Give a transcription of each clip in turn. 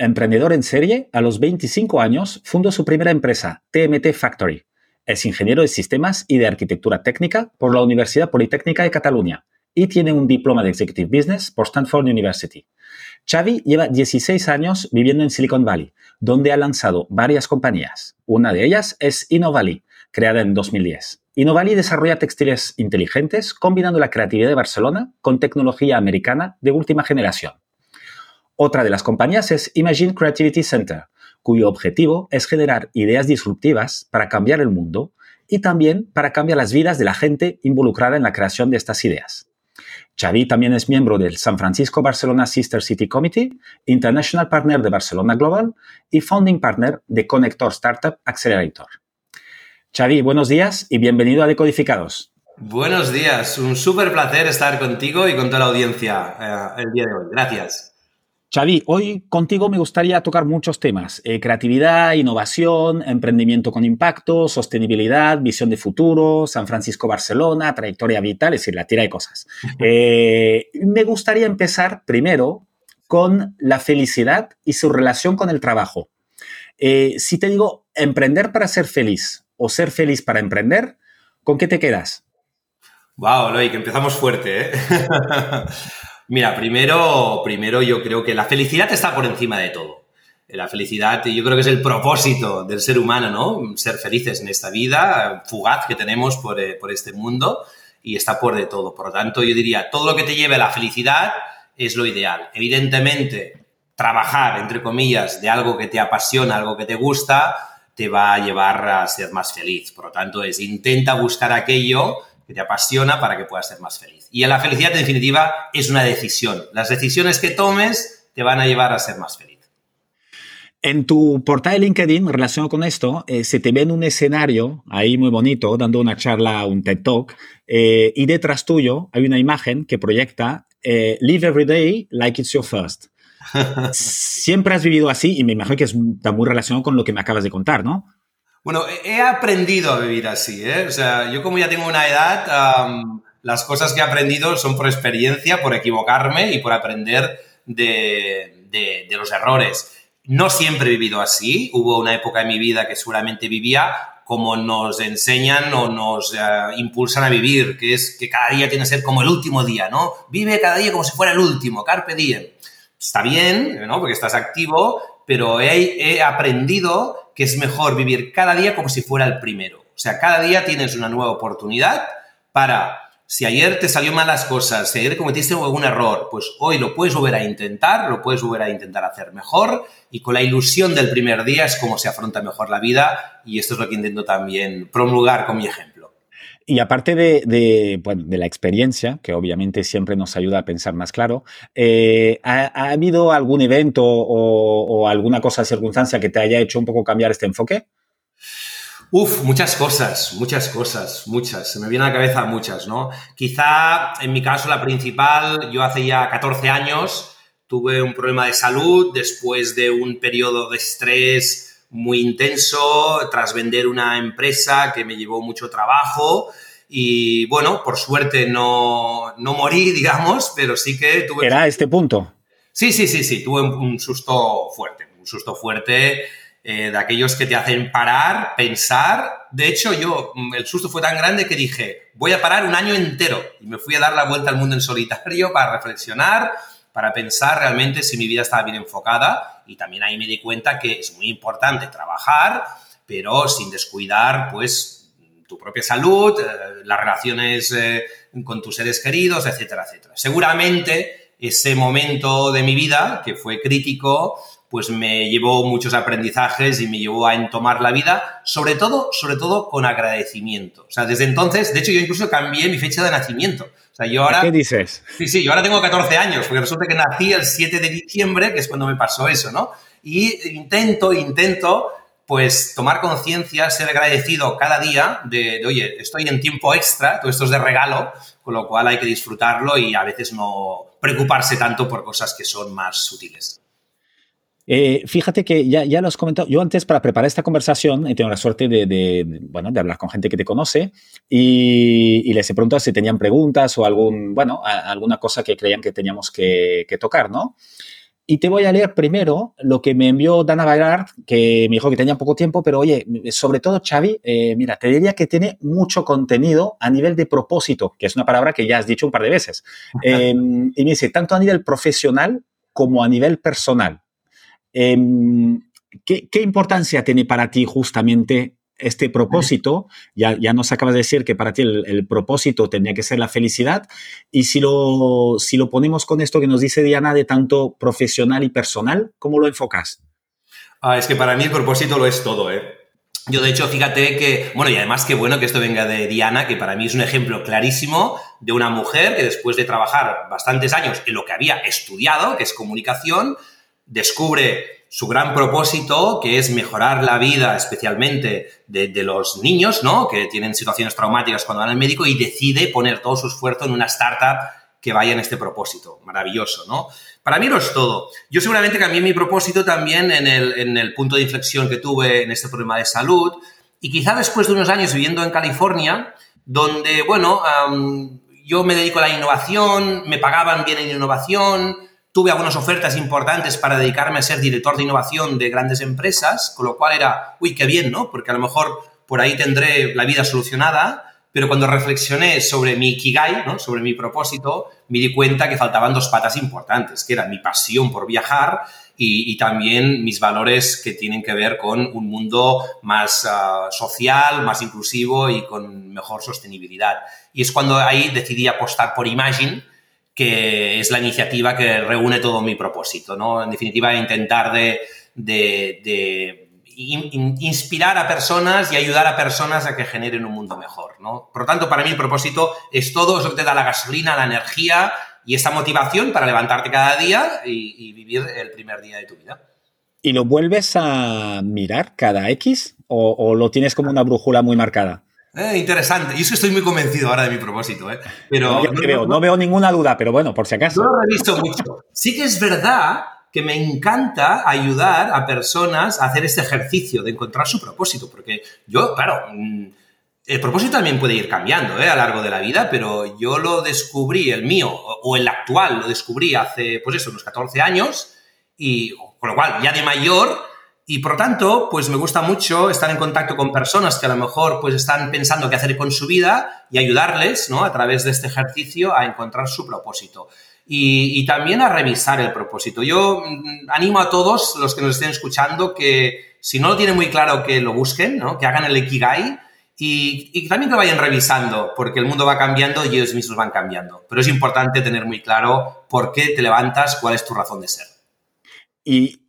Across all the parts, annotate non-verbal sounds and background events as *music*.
emprendedor en serie, a los 25 años fundó su primera empresa, TMT Factory. Es ingeniero de sistemas y de arquitectura técnica por la Universidad Politécnica de Cataluña y tiene un diploma de Executive Business por Stanford University. Xavi lleva 16 años viviendo en Silicon Valley, donde ha lanzado varias compañías. Una de ellas es InnoValley, creada en 2010. InnoValley desarrolla textiles inteligentes combinando la creatividad de Barcelona con tecnología americana de última generación. Otra de las compañías es Imagine Creativity Center, cuyo objetivo es generar ideas disruptivas para cambiar el mundo y también para cambiar las vidas de la gente involucrada en la creación de estas ideas. Xavi también es miembro del San Francisco Barcelona Sister City Committee, International Partner de Barcelona Global y Founding Partner de Connector Startup Accelerator. Xavi, buenos días y bienvenido a Decodificados. Buenos días, un súper placer estar contigo y con toda la audiencia eh, el día de hoy. Gracias. Xavi, hoy contigo me gustaría tocar muchos temas. Eh, creatividad, innovación, emprendimiento con impacto, sostenibilidad, visión de futuro, San Francisco-Barcelona, trayectoria vital, es decir, la tira de cosas. *laughs* Eh, me gustaría empezar primero con la felicidad y su relación con el trabajo. Eh, si te digo emprender para ser feliz o ser feliz para emprender, ¿con qué te quedas? Wow, que empezamos fuerte, ¿eh? *laughs* Mira, primero, primero yo creo que la felicidad está por encima de todo. La felicidad, yo creo que es el propósito del ser humano, ¿no? Ser felices en esta vida fugaz que tenemos por, eh, por este mundo y está por de todo. Por lo tanto, yo diría, todo lo que te lleve a la felicidad es lo ideal. Evidentemente, trabajar, entre comillas, de algo que te apasiona, algo que te gusta, te va a llevar a ser más feliz. Por lo tanto, es intenta buscar aquello que te apasiona para que puedas ser más feliz. Y la felicidad, en definitiva, es una decisión. Las decisiones que tomes te van a llevar a ser más feliz. En tu portal de LinkedIn, relacionado con esto, eh, se te ve en un escenario ahí muy bonito, dando una charla, un TED Talk, eh, y detrás tuyo hay una imagen que proyecta eh, Live every day like it's your first. *laughs* Siempre has vivido así y me imagino que está muy relacionado con lo que me acabas de contar, ¿no? Bueno, he aprendido a vivir así, ¿eh? O sea, yo como ya tengo una edad, las cosas que he aprendido son por experiencia, por equivocarme y por aprender de, los errores. No siempre he vivido así. Hubo una época en mi vida que seguramente vivía como nos enseñan o nos eh, impulsan a vivir, que es que cada día tiene que ser como el último día, ¿no? Vive cada día como si fuera el último, carpe diem. Está bien, ¿no? Porque estás activo, pero he, he aprendido que es mejor vivir cada día como si fuera el primero. O sea, cada día tienes una nueva oportunidad para, si ayer te salió mal las cosas, si ayer cometiste algún error, pues hoy lo puedes volver a intentar, lo puedes volver a intentar hacer mejor y con la ilusión del primer día es como se afronta mejor la vida y esto es lo que intento también promulgar con mi ejemplo. Y aparte de, la experiencia, que obviamente siempre nos ayuda a pensar más claro, eh, ¿ha, habido algún evento o, alguna cosa, circunstancia que te haya hecho un poco cambiar este enfoque? Uf, muchas cosas, muchas cosas, muchas. Se me viene a la cabeza muchas, ¿no? Quizá en mi caso la principal, yo hace ya 14 años tuve un problema de salud después de un periodo de estrés muy intenso tras vender una empresa que me llevó mucho trabajo. Y bueno, por suerte no, no morí, *laughs* digamos, pero sí que tuve... ¿Era este punto? Sí, sí, sí, sí, tuve un, susto fuerte, un susto fuerte eh, de aquellos que te hacen parar, pensar. De hecho, yo, mm, el susto fue tan grande que dije, voy a parar un año entero. Y me fui a dar la vuelta al mundo en solitario para reflexionar, para pensar realmente si mi vida estaba bien enfocada y también ahí me di cuenta que es muy importante trabajar, pero sin descuidar pues tu propia salud, eh, las relaciones eh, con tus seres queridos, etcétera, etcétera. Seguramente ese momento de mi vida que fue crítico pues me llevó muchos aprendizajes y me llevó a entomar la vida, sobre todo, sobre todo con agradecimiento. O sea, desde entonces, de hecho, yo incluso cambié mi fecha de nacimiento. O sea, yo ahora... ¿Qué dices? Sí, sí, yo ahora tengo 14 años, porque resulta que nací el 7 de diciembre, que es cuando me pasó eso, ¿no? Y intento, intento pues tomar conciencia, ser agradecido cada día de, oye, estoy en tiempo extra, todo esto es de regalo, con lo cual hay que disfrutarlo y a veces no preocuparse tanto por cosas que son más sutiles. Eh, fíjate que ya, ya lo has comentado. Yo antes, para preparar esta conversación, he tenido la suerte de, bueno, de hablar con gente que te conoce y, les he preguntado si tenían preguntas o algún, bueno, alguna cosa que creían que teníamos que, que tocar, ¿no? Y te voy a leer primero lo que me envió Dana Bayrard, que me dijo que tenía poco tiempo, pero oye, sobre todo Xavi, eh, mira, te diría que tiene mucho contenido a nivel de propósito, que es una palabra que ya has dicho un par de veces. Em, y me dice, tanto a nivel profesional como a nivel personal. Em, ¿qué, ¿Qué importancia tiene para ti justamente este propósito, ya, ya nos acabas de decir que para ti el, propósito tenía que ser la felicidad, y si lo, si lo ponemos con esto que nos dice Diana de tanto profesional y personal, ¿cómo lo enfocas? Ah, es que para mí el propósito lo es todo, ¿eh? Yo, de hecho, fíjate que, bueno, y además qué bueno que esto venga de Diana, que para mí es un ejemplo clarísimo de una mujer que después de trabajar bastantes años en lo que había estudiado, que es comunicación, descubre su gran propósito, que es mejorar la vida especialmente de, los niños, ¿no? Que tienen situaciones traumáticas cuando van al médico y decide poner todo su esfuerzo en una startup que vaya en este propósito. Maravilloso, ¿no? Para mí lo es todo. Yo seguramente cambié mi propósito también en el, punto de inflexión que tuve en este problema de salud y quizá después de unos años viviendo en California, donde, bueno, yo me dedico a la innovación, me pagaban bien en innovación, tuve algunas ofertas importantes para dedicarme a ser director de innovación de grandes empresas, con lo cual era, uy, qué bien, ¿no? Porque a lo mejor por ahí tendré la vida solucionada, pero cuando reflexioné sobre mi Kigai, ¿no? sobre mi propósito, me di cuenta que faltaban dos patas importantes, que era mi pasión por viajar y, también mis valores que tienen que ver con un mundo más ah, social, más inclusivo y con mejor sostenibilidad. Y es cuando ahí decidí apostar por Imagine, que es la iniciativa que reúne todo mi propósito, ¿no? En definitiva, intentar de, inspirar a personas y ayudar a personas a que generen un mundo mejor, ¿no? Por lo tanto, para mí el propósito es todo eso te da la gasolina, la energía y esa motivación para levantarte cada día y, vivir el primer día de tu vida. ¿Y lo vuelves a mirar cada X o lo tienes como una brújula muy marcada? Eh, interesante. Y eso estoy muy convencido ahora de mi propósito. ¿eh? Pero, no, veo, no veo ninguna duda, pero bueno, por si acaso. No lo he visto mucho. Sí que es verdad que me encanta ayudar a personas a hacer este ejercicio de encontrar su propósito, porque yo, claro, mm, el propósito también puede ir cambiando ¿eh? a lo largo de la vida, pero yo lo descubrí, el mío o el actual, lo descubrí hace, pues eso, unos 14 años, y con lo cual, ya de mayor, y por tanto, pues me gusta mucho estar en contacto con personas que a lo mejor pues están pensando qué hacer con su vida y ayudarles, ¿no? A través de este ejercicio a encontrar su propósito. Y, también a revisar el propósito. Yo mm, animo a todos los que nos estén escuchando que si no lo tienen muy claro que lo busquen, ¿no? Que hagan el Ikigai y, y también que vayan revisando, porque el mundo va cambiando y ellos mismos van cambiando. Pero es importante tener muy claro por qué te levantas, cuál es tu razón de ser. Y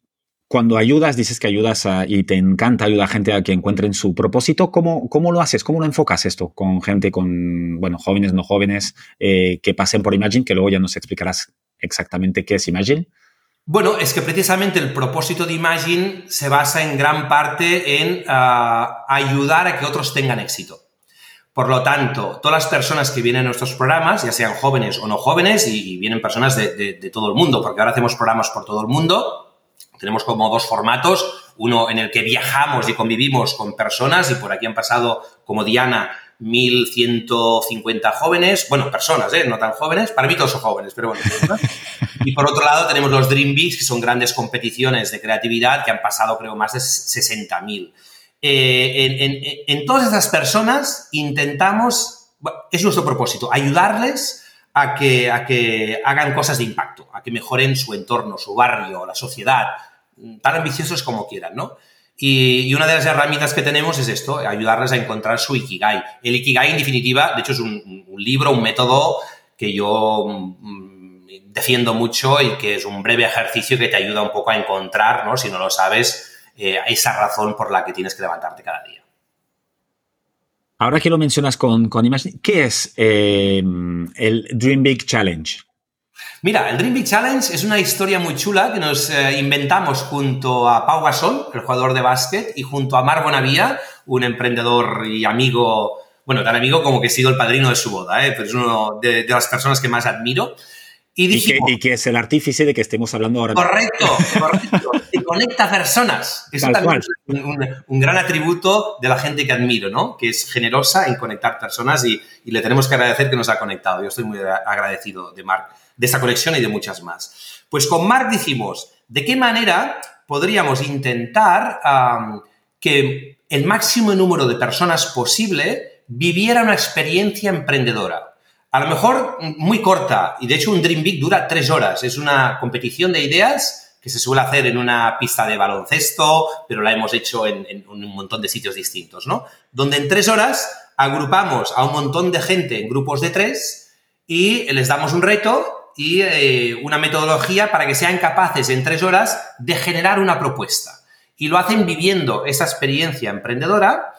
cuando ayudas, dices que ayudas y te encanta ayudar a gente a que encuentren su propósito, ¿cómo, ¿cómo, lo haces? ¿Cómo lo enfocas esto con gente, con, bueno, jóvenes, no jóvenes, eh, que pasen por Imagine, que luego ya nos explicarás exactamente qué es Imagine? Bueno, es que precisamente el propósito de Imagine se basa en gran parte en ah, ayudar a que otros tengan éxito. Por lo tanto, todas las personas que vienen a nuestros programas, ya sean jóvenes o no jóvenes, y, vienen personas de, de todo el mundo, porque ahora hacemos programas por todo el mundo, tenemos como dos formatos, uno en el que viajamos y convivimos con personas y por aquí han pasado, como Diana, 1.150 jóvenes, bueno, personas, ¿eh? no tan jóvenes, para mí todos son jóvenes, pero bueno. *laughs* y por otro lado tenemos los Dream Beats, que son grandes competiciones de creatividad que han pasado creo más de 60.000. Eh, en, todas esas personas intentamos, es nuestro propósito, ayudarles a que, a que hagan cosas de impacto, a que mejoren su entorno, su barrio, la sociedad, tan ambiciosos como quieran, ¿no? Y, una de las herramientas que tenemos es esto, ayudarles a encontrar su Ikigai. El Ikigai, en definitiva, de hecho es un, libro, un método que yo mm, defiendo mucho y que es un breve ejercicio que te ayuda un poco a encontrar, ¿no? si no lo sabes, eh, esa razón por la que tienes que levantarte cada día. Ahora que lo mencionas con, con ¿qué es eh, el Dream Big Challenge? Mira, el Dream Big Challenge es una historia muy chula que nos eh, inventamos junto a Pau Gasol, el jugador de básquet, y junto a Mar Bonavía, un emprendedor y amigo, bueno, tan amigo como que he sido el padrino de su boda, ¿eh? pero es uno de, las personas que más admiro. Y, que, es el artífice de que estemos hablando ahora. Correcto, correcto. y conecta personas. Eso también es un, gran atributo de la gente que admiro, ¿no? Que es generosa en conectar personas y, y, le tenemos que agradecer que nos ha conectado. Yo estoy muy agradecido de Marc, de esta conexión y de muchas más. Pues con Marc dijimos, ¿de qué manera podríamos intentar que el máximo número de personas posible viviera una experiencia emprendedora? A lo mejor muy corta, y de hecho un Dream Big dura tres horas. Es una competición de ideas que se suele hacer en una pista de baloncesto, pero la hemos hecho en, un montón de sitios distintos, ¿no? Donde en tres horas agrupamos a un montón de gente en grupos de tres y les damos un reto y eh, una metodología para que sean capaces en tres horas de generar una propuesta. Y lo hacen viviendo esa experiencia emprendedora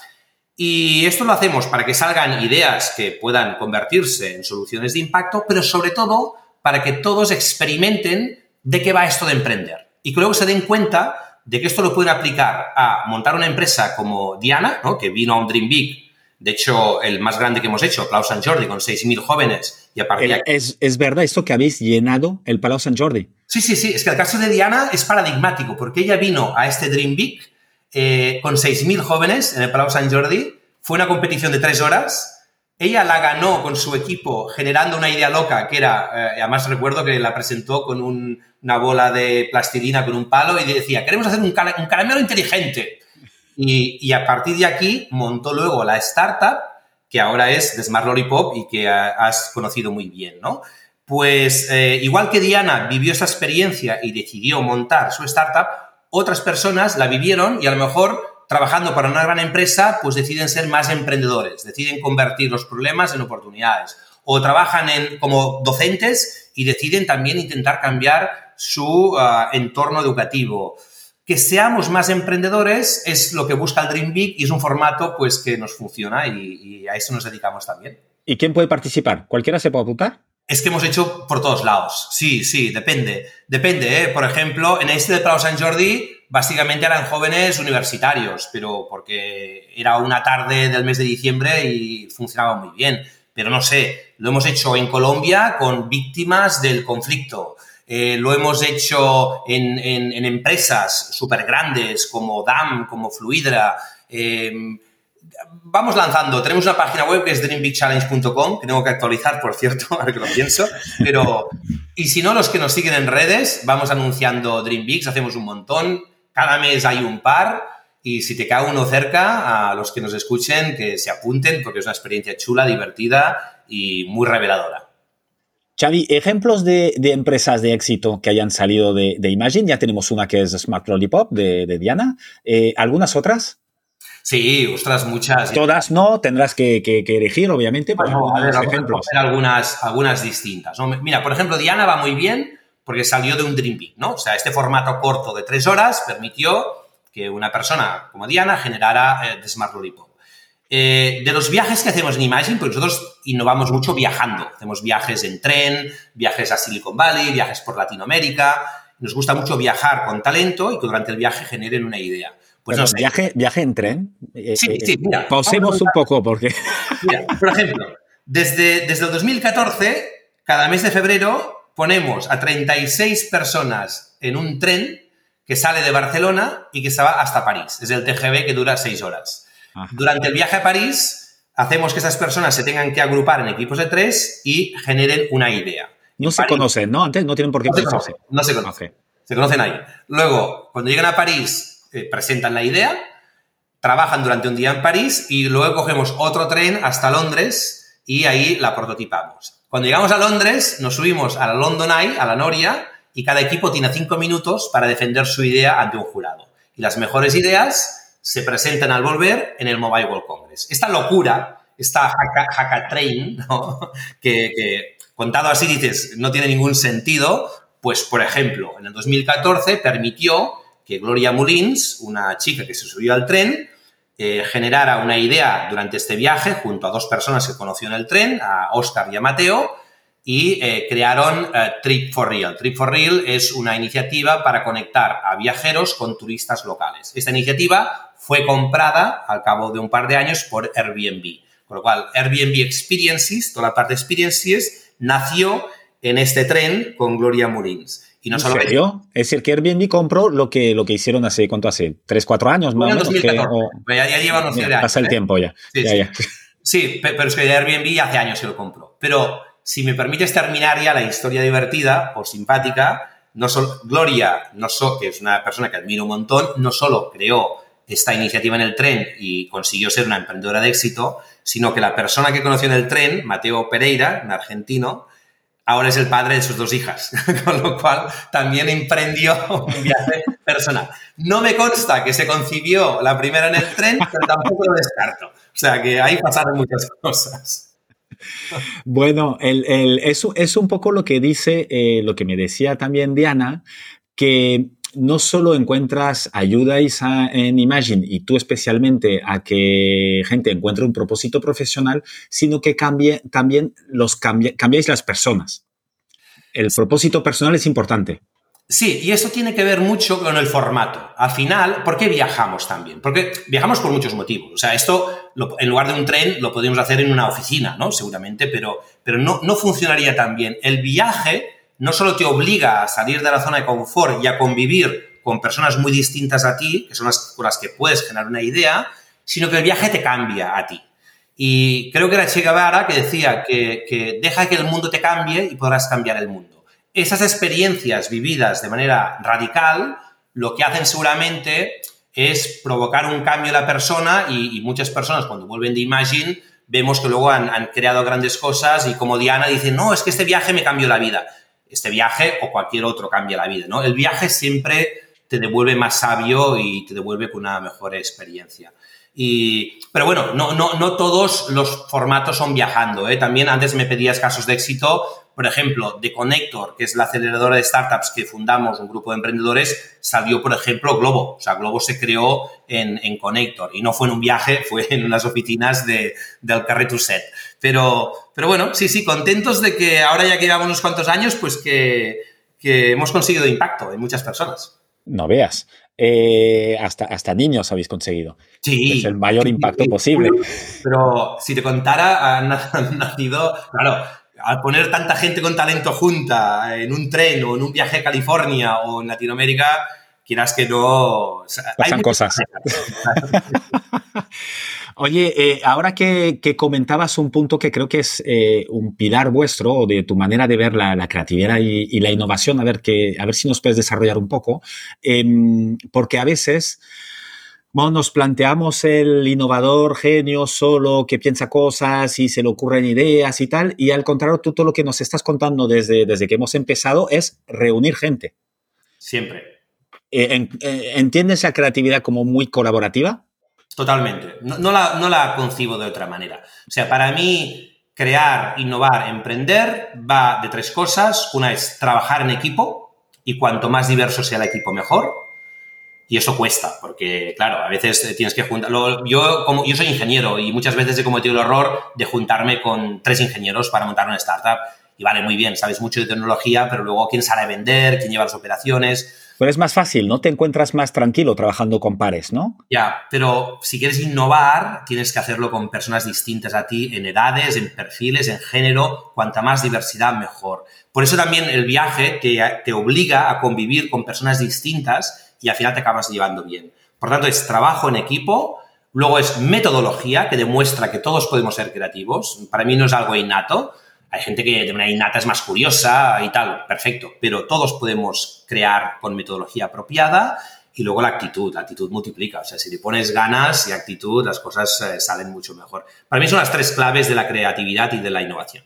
y esto lo hacemos para que salgan ideas que puedan convertirse en soluciones de impacto, pero sobre todo para que todos experimenten de qué va esto de emprender. Y que luego se den cuenta de que esto lo pueden aplicar a montar una empresa como Diana, que vino a un Dream Big, de hecho, el más grande que hemos hecho, Palau Sant Jordi, con 6.000 jóvenes. Y a partir eh, es, es verdad esto que habéis llenado el Palau Sant Jordi. Sí, sí, sí. Es que el caso de Diana es paradigmático, porque ella vino a este Dream Big eh, con 6.000 jóvenes en el Palau Sant Jordi. Fue una competición de tres horas. Ella la ganó con su equipo generando una idea loca que era, eh, además recuerdo que la presentó con una bola de plastilina con un palo y decía, queremos hacer un, caramelo inteligente. Y, a partir de aquí montó luego la startup que ahora es de Smart Lollipop y que has conocido muy bien, ¿no? Pues eh, igual que Diana vivió esa experiencia y decidió montar su startup, otras personas la vivieron y a lo mejor trabajando para una gran empresa, pues deciden ser más emprendedores, deciden convertir los problemas en oportunidades. O trabajan en, como docentes y deciden también intentar cambiar su ah, entorno educativo. Que seamos más emprendedores es lo que busca el Dream Big y es un formato pues que nos funciona y, y a eso nos dedicamos también. ¿Y quién puede participar? ¿Cualquiera se puede apuntar? Es que hemos hecho por todos lados. Sí, sí, depende. Depende, ¿eh? Por ejemplo, en este de Plau Sant Jordi, básicamente eran jóvenes universitarios, pero porque era una tarde del mes de diciembre y funcionaba muy bien. Pero no sé, lo hemos hecho en Colombia con víctimas del conflicto. Eh, lo hemos hecho en, en empresas súper grandes como DAM, como Fluidra. Eh, vamos lanzando. Tenemos una página web que es dreambigchallenge.com, que tengo que actualizar, por cierto, *laughs* ahora que lo pienso. Pero, y si no, los que nos siguen en redes, vamos anunciando Dream hacemos un montón. Cada mes hay un par. Y si te cae uno cerca, a los que nos escuchen, que se apunten, porque es una experiencia chula, divertida y muy reveladora. Xavi, ejemplos de, empresas de éxito que hayan salido de, Imagine. Ya tenemos una que es Smart Lollipop de, Diana. Eh, ¿Algunas otras? Sí, ostras, muchas. Todas no, tendrás que, elegir, obviamente, por ejemplos. Algunas, algunas distintas. Mira, por ejemplo, Diana va muy bien porque salió de un Dream Big, ¿no? O sea, este formato corto de tres horas permitió que una persona como Diana generara eh, Smart Lollipop. Eh, de los viajes que hacemos en Imagine, pues nosotros innovamos mucho viajando. Hacemos viajes en tren, viajes a Silicon Valley, viajes por Latinoamérica. Nos gusta mucho viajar con talento y que durante el viaje generen una idea. Pues viaje, viaje en tren. Eh, sí, sí, mira, Pausemos un poco porque. Mira, por ejemplo, desde, desde el 2014, cada mes de febrero ponemos a 36 personas en un tren que sale de Barcelona y que se va hasta París. Es el TGV que dura 6 horas. Durante el viaje a París, hacemos que esas personas se tengan que agrupar en equipos de tres y generen una idea. No se conocen, ¿no? Antes no tienen por qué no conocerse. no se conocen. Se conocen ahí. Luego, cuando llegan a París, eh, presentan la idea, trabajan durante un día en París y luego cogemos otro tren hasta Londres y ahí la prototipamos. Cuando llegamos a Londres, nos subimos a la London Eye, a la Noria, y cada equipo tiene cinco minutos para defender su idea ante un jurado. Y las mejores ideas se presentan al volver en el Mobile World Congress. Esta locura, esta hackatrain, *laughs* que, que contado así dices, no tiene ningún sentido, pues por ejemplo, en el 2014 permitió que Gloria Mullins, una chica que se subió al tren, eh, generara una idea durante este viaje junto a dos personas que conoció en el tren, a Oscar y a Mateo, y eh, crearon eh, Trip for Real. Trip for Real es una iniciativa para conectar a viajeros con turistas locales. Esta iniciativa fue comprada al cabo de un par de años por Airbnb. Con lo cual, Airbnb Experiences, toda la parte de Experiences, nació en este tren con Gloria Molins. Y no ¿En solo serio? Es decir, que Airbnb compró lo que, lo que hicieron hace, ¿cuánto hace? ¿Tres, cuatro años más o menos? 2014. Que, ya, ya llevan unos años. Pasa el ¿eh? tiempo ya. Sí, ya, sí. ya. sí, pero es que Airbnb hace años que lo compró. Pero si me permites terminar ya la historia divertida o simpática, no solo, Gloria, no so, que es una persona que admiro un montón, no solo creó esta iniciativa en el tren y consiguió ser una emprendedora de éxito, sino que la persona que conoció en el tren, Mateo Pereira, un argentino, ahora es el padre de sus dos hijas, *laughs* con lo cual también emprendió un viaje personal. No me consta que se concibió la primera en el tren, pero tampoco lo descarto. O sea que ahí pasaron muchas cosas. Bueno, eso es un poco lo que dice, eh, lo que me decía también Diana, que no solo encuentras ayuda en Imagine y tú especialmente a que gente encuentre un propósito profesional, sino que cambie, también los cambie, cambiáis las personas. El propósito personal es importante. Sí, y eso tiene que ver mucho con el formato. Al final, ¿por qué viajamos también? Porque viajamos por muchos motivos. O sea, esto, en lugar de un tren, lo podríamos hacer en una oficina, ¿no? Seguramente, pero, pero no, no funcionaría tan bien. El viaje no solo te obliga a salir de la zona de confort y a convivir con personas muy distintas a ti, que son las con las que puedes generar una idea, sino que el viaje te cambia a ti. Y creo que era Che Guevara que decía que, que deja que el mundo te cambie y podrás cambiar el mundo esas experiencias vividas de manera radical, lo que hacen seguramente es provocar un cambio en la persona y, muchas personas cuando vuelven de Imagine vemos que luego han, han, creado grandes cosas y como Diana dice, no, es que este viaje me cambió la vida. Este viaje o cualquier otro cambia la vida, ¿no? El viaje siempre te devuelve más sabio y te devuelve con una mejor experiencia. Y, pero bueno, no, no, no todos los formatos son viajando. ¿eh? También antes me pedías casos de éxito. Por ejemplo, de Connector, que es la aceleradora de startups que fundamos, un grupo de emprendedores, salió, por ejemplo, Globo. O sea, Globo se creó en, Connector y no fue en un viaje, fue en unas oficinas de, del Carretuset. Pero, pero bueno, sí, sí, contentos de que ahora ya que llevamos unos cuantos años, pues que, que hemos conseguido impacto en muchas personas. No veas. Eh, hasta, hasta niños habéis conseguido. Sí. Es el mayor impacto sí, posible. Pero si te contara, *laughs* han, nacido, claro, al poner tanta gente con talento junta en un tren o en un viaje a California o en Latinoamérica, quieras que no... O sea, Pasan cosas. *laughs* *laughs* Oye, eh, ahora que, que, comentabas un punto que creo que es eh, un pilar vuestro o de tu manera de ver la, la creatividad y, y, la innovación, a ver, que, a ver si nos puedes desarrollar un poco, eh, porque a veces bueno, nos planteamos el innovador genio solo que piensa cosas y se le ocurren ideas y tal, y al contrario, tú todo lo que nos estás contando desde, desde que hemos empezado es reunir gente. Siempre. Eh, ¿Entiendes la creatividad como muy colaborativa? Totalmente. No, la, no la concibo de otra manera. O sea, para mí, crear, innovar, emprender va de tres cosas. Una es trabajar en equipo y cuanto más diverso sea el equipo, mejor. Y eso cuesta, porque, claro, a veces tienes que juntar. Yo, como, yo soy ingeniero y muchas veces he cometido el error de juntarme con tres ingenieros para montar una startup. Y vale, muy bien, sabes mucho de tecnología, pero luego quién sale a vender, quién lleva las operaciones. Pero es más fácil, ¿no? Te encuentras más tranquilo trabajando con pares, ¿no? Ya, pero si quieres innovar, tienes que hacerlo con personas distintas a ti, en edades, en perfiles, en género. Cuanta más diversidad, mejor. Por eso también el viaje te, te obliga a convivir con personas distintas y al final te acabas llevando bien. Por tanto, es trabajo en equipo, luego es metodología que demuestra que todos podemos ser creativos. Para mí no es algo innato. Hay gente que de manera innata es más curiosa y tal, perfecto, pero todos podemos crear con metodología apropiada y luego la actitud, la actitud multiplica, o sea, si le pones ganas y actitud, las cosas eh, salen mucho mejor. Para mí son las tres claves de la creatividad y de la innovación.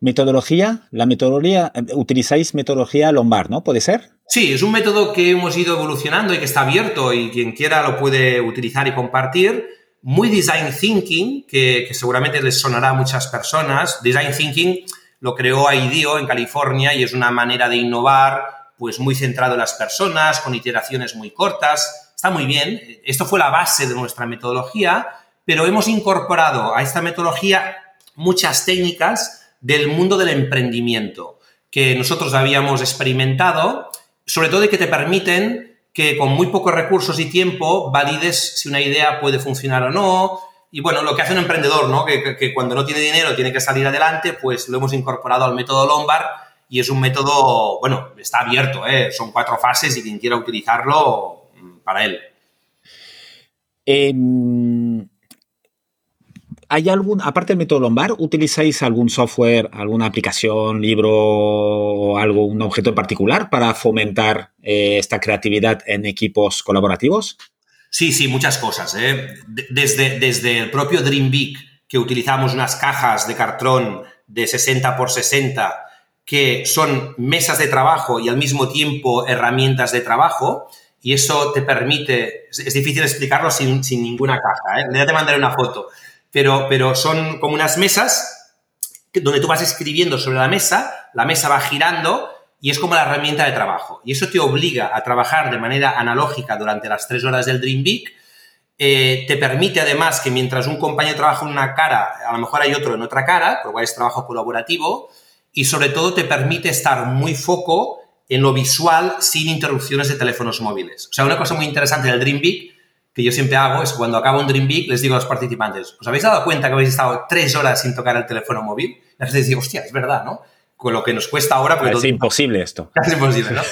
Metodología, la metodología, utilizáis metodología Lombard, ¿no? ¿Puede ser? Sí, es un método que hemos ido evolucionando y que está abierto y quien quiera lo puede utilizar y compartir. Muy design thinking, que, seguramente les sonará a muchas personas. Design thinking lo creó IDEO en California y es una manera de innovar pues muy centrado en las personas, con iteraciones muy cortas. Está muy bien. Esto fue la base de nuestra metodología, pero hemos incorporado a esta metodología muchas técnicas del mundo del emprendimiento que nosotros habíamos experimentado, sobre todo de que te permiten que con muy pocos recursos y tiempo valides si una idea puede funcionar o no. Y bueno, lo que hace un emprendedor, ¿no? Que, cuando no tiene dinero tiene que salir adelante, pues lo hemos incorporado al método Lombard y es un método, bueno, está abierto, ¿eh? son cuatro fases y quien quiera utilizarlo, mm, para él. Em, ¿Hay algún, aparte del método Lombard, utilizáis algún software, alguna aplicación, libro o algo, un objeto en particular para fomentar eh, esta creatividad en equipos colaborativos? Sí, sí, muchas cosas. ¿eh? Desde, desde el propio Dream Big, que utilizamos unas cajas de cartón de 60 por 60 que son mesas de trabajo y al mismo tiempo herramientas de trabajo, y eso te permite, es, difícil explicarlo sin, ninguna caja, ¿eh? ya te mandaré una foto, pero, pero son como unas mesas donde tú vas escribiendo sobre la mesa, la mesa va girando y es como la herramienta de trabajo. Y eso te obliga a trabajar de manera analógica durante las tres horas del Dream Big. Eh, te permite además que mientras un compañero trabaja en una cara, a lo mejor hay otro en otra cara, por lo cual es trabajo colaborativo, y sobre todo te permite estar muy foco en lo visual sin interrupciones de teléfonos móviles. O sea, una cosa muy interesante del Dream Big que yo siempre hago es cuando acabo un Dream Big les digo a los participantes, ¿os habéis dado cuenta que habéis estado tres horas sin tocar el teléfono móvil? La gente dice, hostia, es verdad, ¿no? Con lo que nos cuesta ahora... Pues es imposible esto. *laughs* Es imposible, ¿no?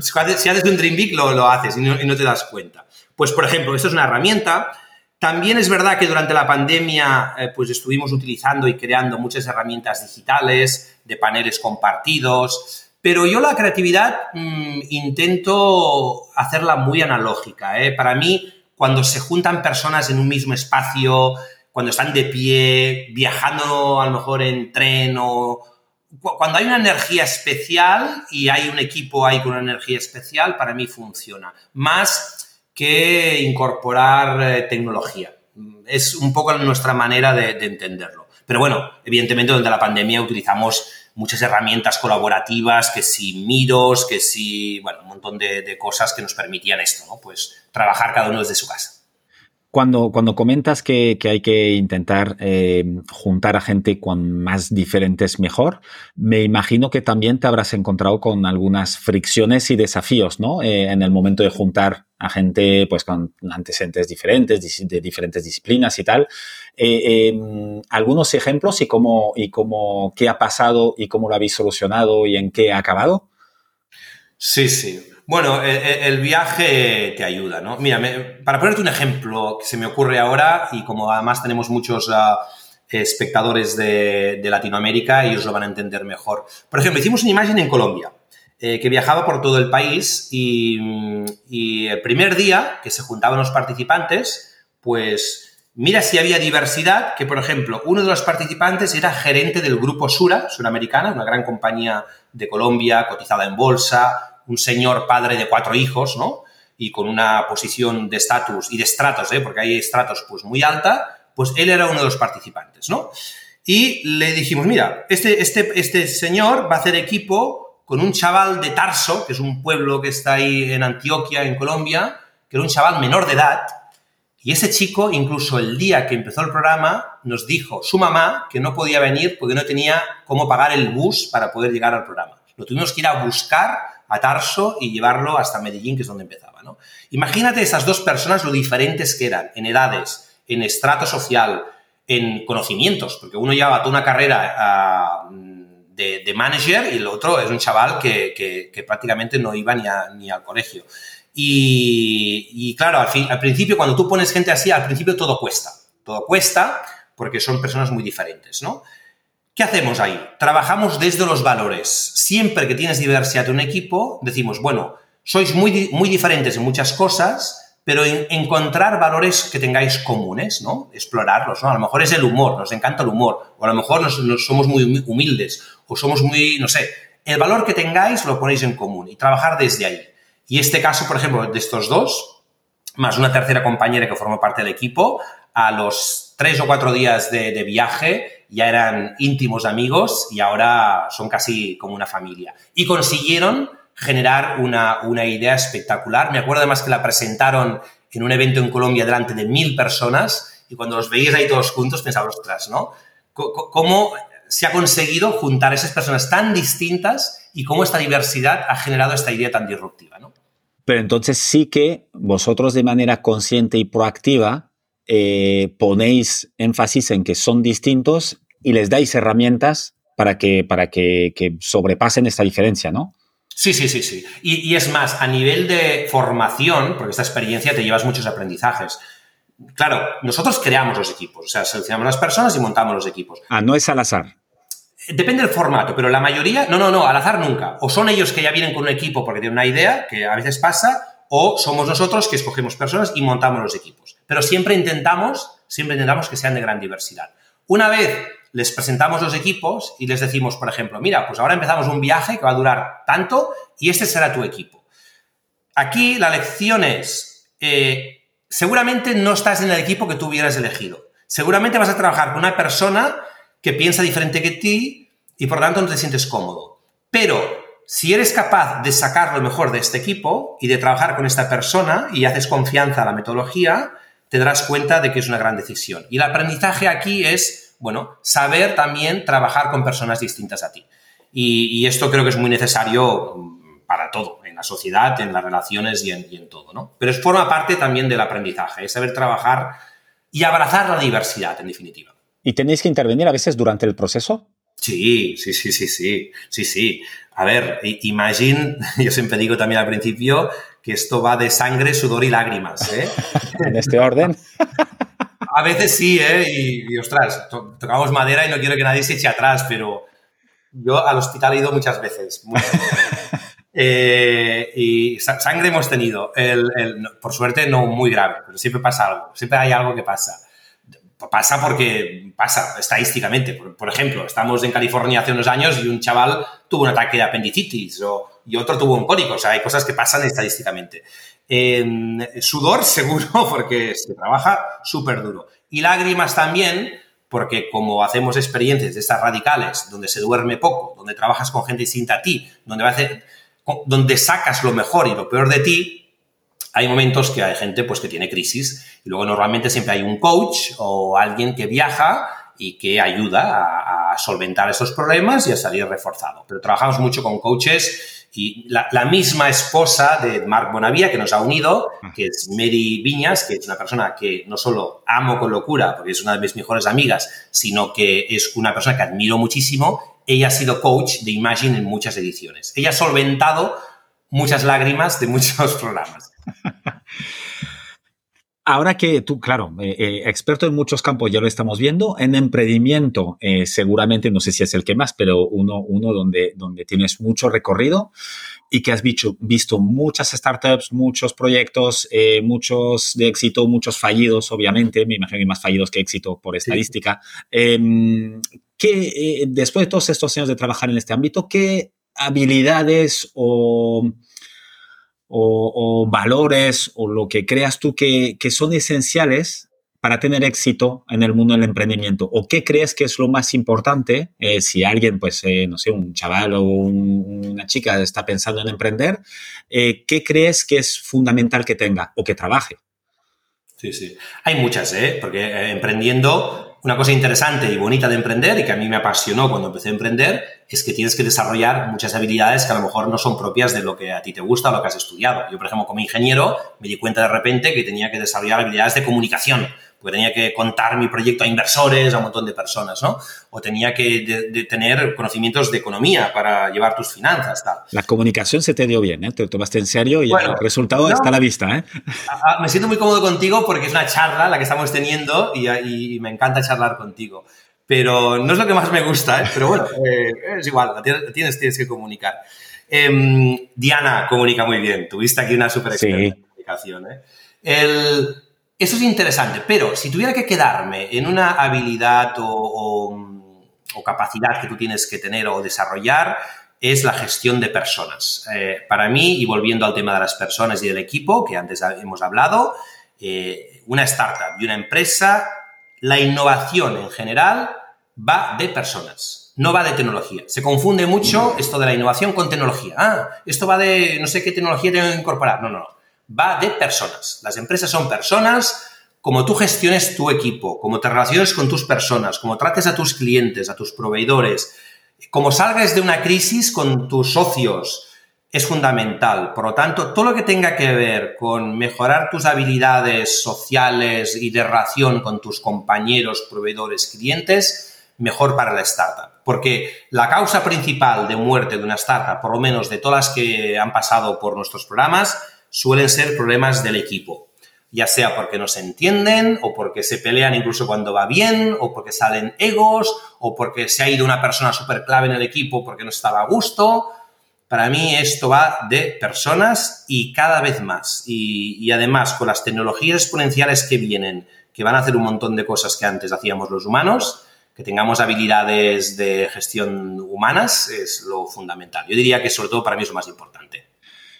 si haces un Dream Big lo, lo haces y no, te das cuenta. Pues, por ejemplo, esto es una herramienta. También es verdad que durante la pandemia eh, pues estuvimos utilizando y creando muchas herramientas digitales, de paneles compartidos, pero yo la creatividad mm, intento hacerla muy analógica. ¿eh? Para mí, cuando se juntan personas en un mismo espacio, cuando están de pie, viajando a lo mejor en tren o cuando hay una energía especial y hay un equipo ahí con una energía especial, para mí funciona. Más que incorporar eh, tecnología. Es un poco nuestra manera de, de entenderlo. Pero bueno, evidentemente durante la pandemia utilizamos muchas herramientas colaborativas, que si miros, que si, bueno, un montón de, cosas que nos permitían esto, ¿no? Pues trabajar cada uno desde su casa. Cuando, cuando comentas que, hay que intentar eh, juntar a gente con más diferentes mejor, me imagino que también te habrás encontrado con algunas fricciones y desafíos, ¿no? Eh, en el momento de juntar a gente pues con antecedentes diferentes, de diferentes disciplinas y tal. Eh, em, algunos ejemplos y cómo, y cómo, qué ha pasado y cómo lo habéis solucionado y en qué ha acabado. Sí, sí. Bueno, e, e, el, viaje te ayuda, ¿no? Mira, para ponerte un ejemplo que se me ocurre ahora, y como además tenemos muchos ah, espectadores de, Latinoamérica, ellos lo van a entender mejor. Por ejemplo, hicimos una imagen en Colombia, eh, que viajaba por todo el país, y, y el primer día que se juntaban los participantes, pues mira si había diversidad, que por ejemplo, uno de los participantes era gerente del grupo Sura, suramericana, una gran compañía de Colombia, cotizada en bolsa, un señor padre de cuatro hijos, ¿no? Y con una posición de estatus y de estratos, ¿eh? porque hay estratos pues muy alta, pues él era uno de los participantes, ¿no? Y le dijimos, mira, este, este, este señor va a hacer equipo con un chaval de Tarso, que es un pueblo que está ahí en Antioquia, en Colombia, que era un chaval menor de edad, y ese chico, incluso el día que empezó el programa, nos dijo su mamá que no podía venir porque no tenía cómo pagar el bus para poder llegar al programa. Lo tuvimos que ir a buscar a Tarso y llevarlo hasta Medellín, que es donde empezaba. ¿no? Imagínate esas dos personas lo diferentes que eran en edades, en estrato social, en conocimientos, porque uno llevaba toda una carrera ah, de, manager y el otro es un chaval que, prácticamente no iba ni, al colegio. Y, claro, al, al principio, cuando tú pones gente así, al principio todo cuesta. Todo cuesta porque son personas muy diferentes, ¿no? ¿Qué hacemos ahí? Trabajamos desde los valores. Siempre que tienes diversidad en un equipo, decimos, bueno, sois muy, muy diferentes en muchas cosas, pero encontrar valores que tengáis comunes, ¿no? Explorarlos, ¿no? A lo mejor es el humor, nos encanta el humor, o a lo mejor nos, somos muy humildes, o somos muy, no sé, el valor que tengáis lo ponéis en común y trabajar desde ahí. Y este caso, por ejemplo, de estos dos, más una tercera compañera que formó parte del equipo, a los tres o cuatro días de, de viaje ya eran íntimos amigos y ahora son casi como una familia. Y consiguieron generar una, idea espectacular. Me acuerdo además que la presentaron en un evento en Colombia delante de mil personas y cuando los veías ahí todos juntos pensaba, ostras, ¿no? ¿Cómo se ha conseguido juntar esas personas tan distintas y cómo esta diversidad ha generado esta idea tan disruptiva, ¿no? Pero entonces sí que vosotros de manera consciente y proactiva eh, ponéis énfasis en que son distintos y les dais herramientas para que, para que, sobrepasen esta diferencia, ¿no? Sí, sí, sí, sí. Y, es más, a nivel de formación, porque esta experiencia te llevas muchos aprendizajes. Claro, nosotros creamos los equipos, o sea, seleccionamos las personas y montamos los equipos. Ah, no es al azar. Depende del formato, pero la mayoría, no, no, no, al azar nunca. O son ellos que ya vienen con un equipo porque tienen una idea, que a veces pasa, o somos nosotros que escogemos personas y montamos los equipos. Pero siempre intentamos, siempre intentamos que sean de gran diversidad. Una vez les presentamos los equipos y les decimos, por ejemplo, mira, pues ahora empezamos un viaje que va a durar tanto y este será tu equipo. Aquí la lección es, eh, seguramente no estás en el equipo que tú hubieras elegido. Seguramente vas a trabajar con una persona que piensa diferente que ti y por lo tanto no te sientes cómodo. Pero si eres capaz de sacar lo mejor de este equipo y de trabajar con esta persona y haces confianza a la metodología, te darás cuenta de que es una gran decisión. Y el aprendizaje aquí es bueno, saber también trabajar con personas distintas a ti. Y, esto creo que es muy necesario mm, para todo, en la sociedad, en las relaciones y en, todo, ¿no? Pero es forma parte también del aprendizaje, es saber trabajar y abrazar la diversidad, en definitiva. ¿Y tenéis que intervenir a veces durante el proceso? Sí, sí, sí, sí, sí, sí, sí. A ver, imagine, *laughs* yo siempre digo también al principio que esto va de sangre, sudor y lágrimas, ¿eh? *laughs* en este orden. *laughs* A veces sí, ¿eh? Y, ostras, tocamos madera y no quiero que nadie se eche atrás, pero yo al hospital he ido muchas veces. *laughs* Eh, y sangre hemos tenido. por suerte no muy grave, pero siempre pasa algo. Siempre hay algo que pasa. Pasa porque pasa estadísticamente. Por, ejemplo, estamos en California hace unos años y un chaval tuvo un ataque de apendicitis y otro tuvo un cólico. O sea, hay cosas que pasan estadísticamente sudor *laughs* seguro porque se trabaja súper duro. Y lágrimas también porque como hacemos experiencias de estas radicales, donde se duerme poco, donde trabajas con gente distinta a ti, donde, va donde sacas lo mejor y lo peor de ti, hay momentos que hay gente pues, que tiene crisis y luego normalmente siempre hay un coach o alguien que viaja y que ayuda a, a solventar esos problemas y a salir reforzado. Pero trabajamos mucho con coaches y la, misma esposa de Marc Bonavía, que nos ha unido, que es Mary Viñas, que es una persona que no solo amo con locura, porque es una de mis mejores amigas, sino que es una persona que admiro muchísimo. Ella ha sido coach de Imagine en muchas ediciones. Ella ha solventado muchas lágrimas de muchos *laughs* programas. Ahora que tú, claro, eh, eh, experto en muchos campos, ya lo estamos viendo, en emprendimiento, eh, seguramente, no sé si es el que más, pero uno, uno donde, donde tienes mucho recorrido y que has visto, visto muchas startups, muchos proyectos, muchos de éxito, muchos fallidos, obviamente, me imagino que más fallidos que éxito por estadística. Em, ¿qué, después de todos estos años de trabajar en este ámbito, ¿qué habilidades o o, valores o lo que creas tú que, son esenciales para tener éxito en el mundo del emprendimiento? ¿O qué crees que es lo más importante eh, si alguien, pues, eh, no sé, un chaval o una chica está pensando en emprender? Eh, ¿Qué crees que es fundamental que tenga o que trabaje? Sí, sí. Hay muchas, ¿eh? Porque emprendiendo una cosa interesante y bonita de emprender y que a mí me apasionó cuando empecé a emprender es que tienes que desarrollar muchas habilidades que a lo mejor no son propias de lo que a ti te gusta o lo que has estudiado. Yo, por ejemplo, como ingeniero, me di cuenta de repente que tenía que desarrollar habilidades de comunicación porque tenía que contar mi proyecto a inversores, a un montón de personas, ¿no? O tenía que tener conocimientos de economía para llevar tus finanzas, tal. La comunicación se te dio bien, ¿eh? Te tomaste en serio y el resultado está a la vista, ¿eh? me siento muy cómodo contigo porque es una charla la que estamos teniendo y, me encanta charlar contigo. Pero no es lo que más me gusta, ¿eh? Pero bueno, *laughs* eh, es igual, tienes, tienes que comunicar. Em, Diana comunica muy bien. Tuviste aquí una super experiencia comunicación, ¿eh? El, eso es interesante, pero si tuviera que quedarme en una habilidad o, capacidad que tú tienes que tener o desarrollar, es la gestión de personas. Eh, para mí, y volviendo al tema de las personas y del equipo, que antes hemos hablado, una startup y una empresa, la innovación en general va de personas, no va de tecnología. Se confunde mucho esto de la innovación con tecnología. Ah, esto va de no sé qué tecnología tengo que incorporar. No, no, no va de personas. Las empresas son personas cómo tú gestiones tu equipo, cómo te relaciones con tus personas, cómo trates a tus clientes, a tus proveedores, cómo salgas de una crisis con tus socios, es fundamental. Por lo tanto, todo lo que tenga que ver con mejorar tus habilidades sociales y de relación con tus compañeros, proveedores, clientes, mejor para la startup. Porque la causa principal de muerte de una startup, por lo menos de todas las que han pasado por nuestros programas, suelen ser problemas del equipo. Ya sea porque no se entienden, o porque se pelean incluso cuando va bien, o porque salen egos, o porque se ha ido una persona súper clave en el equipo porque no estaba a gusto para mí esto va de personas y cada vez más. Y, además, con las tecnologías exponenciales que vienen, que van a hacer un montón de cosas que antes hacíamos los humanos, que tengamos habilidades de gestión humanas es lo fundamental. Yo diría que sobre todo para mí es lo más importante.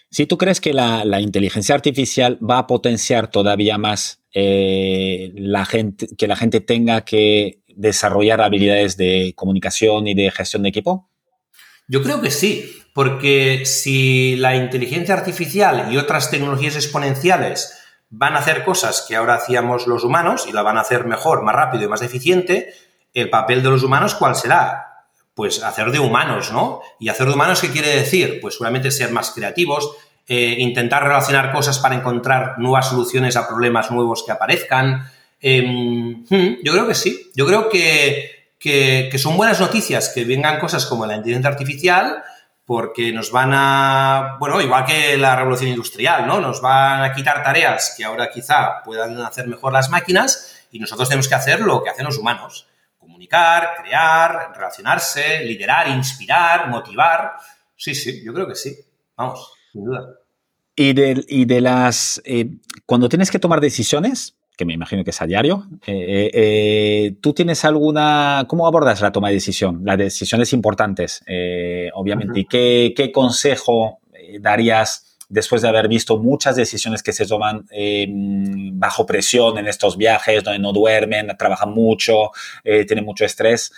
Si tú crees que la, inteligencia artificial va a potenciar todavía más eh, la gente, que la gente tenga que desarrollar habilidades de comunicación y de gestión de equipo? Yo creo que sí, porque si la inteligencia artificial y otras tecnologías exponenciales van a hacer cosas que ahora hacíamos los humanos y la van a hacer mejor, más rápido y más eficiente, el papel de los humanos, ¿cuál será? Pues hacer de humanos, ¿no? Y hacer de humanos, ¿qué quiere decir? Pues seguramente ser más creativos, eh, intentar relacionar cosas para encontrar nuevas soluciones a problemas nuevos que aparezcan. Em, hmm, yo creo que sí. Yo creo que que, son buenas noticias que vengan cosas como la inteligencia artificial, porque nos van a, bueno, igual que la revolución industrial, ¿no? Nos van a quitar tareas que ahora quizá puedan hacer mejor las máquinas y nosotros tenemos que hacer lo que hacen los humanos. Comunicar, crear, relacionarse, liderar, inspirar, motivar. Sí, sí, yo creo que sí. Vamos, sin duda. Y de, y de las, eh, cuando tienes que tomar decisiones, que me imagino que es a diario, eh, eh, eh, ¿tú tienes alguna, cómo abordas la toma de decisión, las decisiones importantes, obviamente, y qué, consejo darías después de haber visto muchas decisiones que se toman bajo presión en estos viajes, donde no duermen, trabajan mucho, tienen mucho estrés?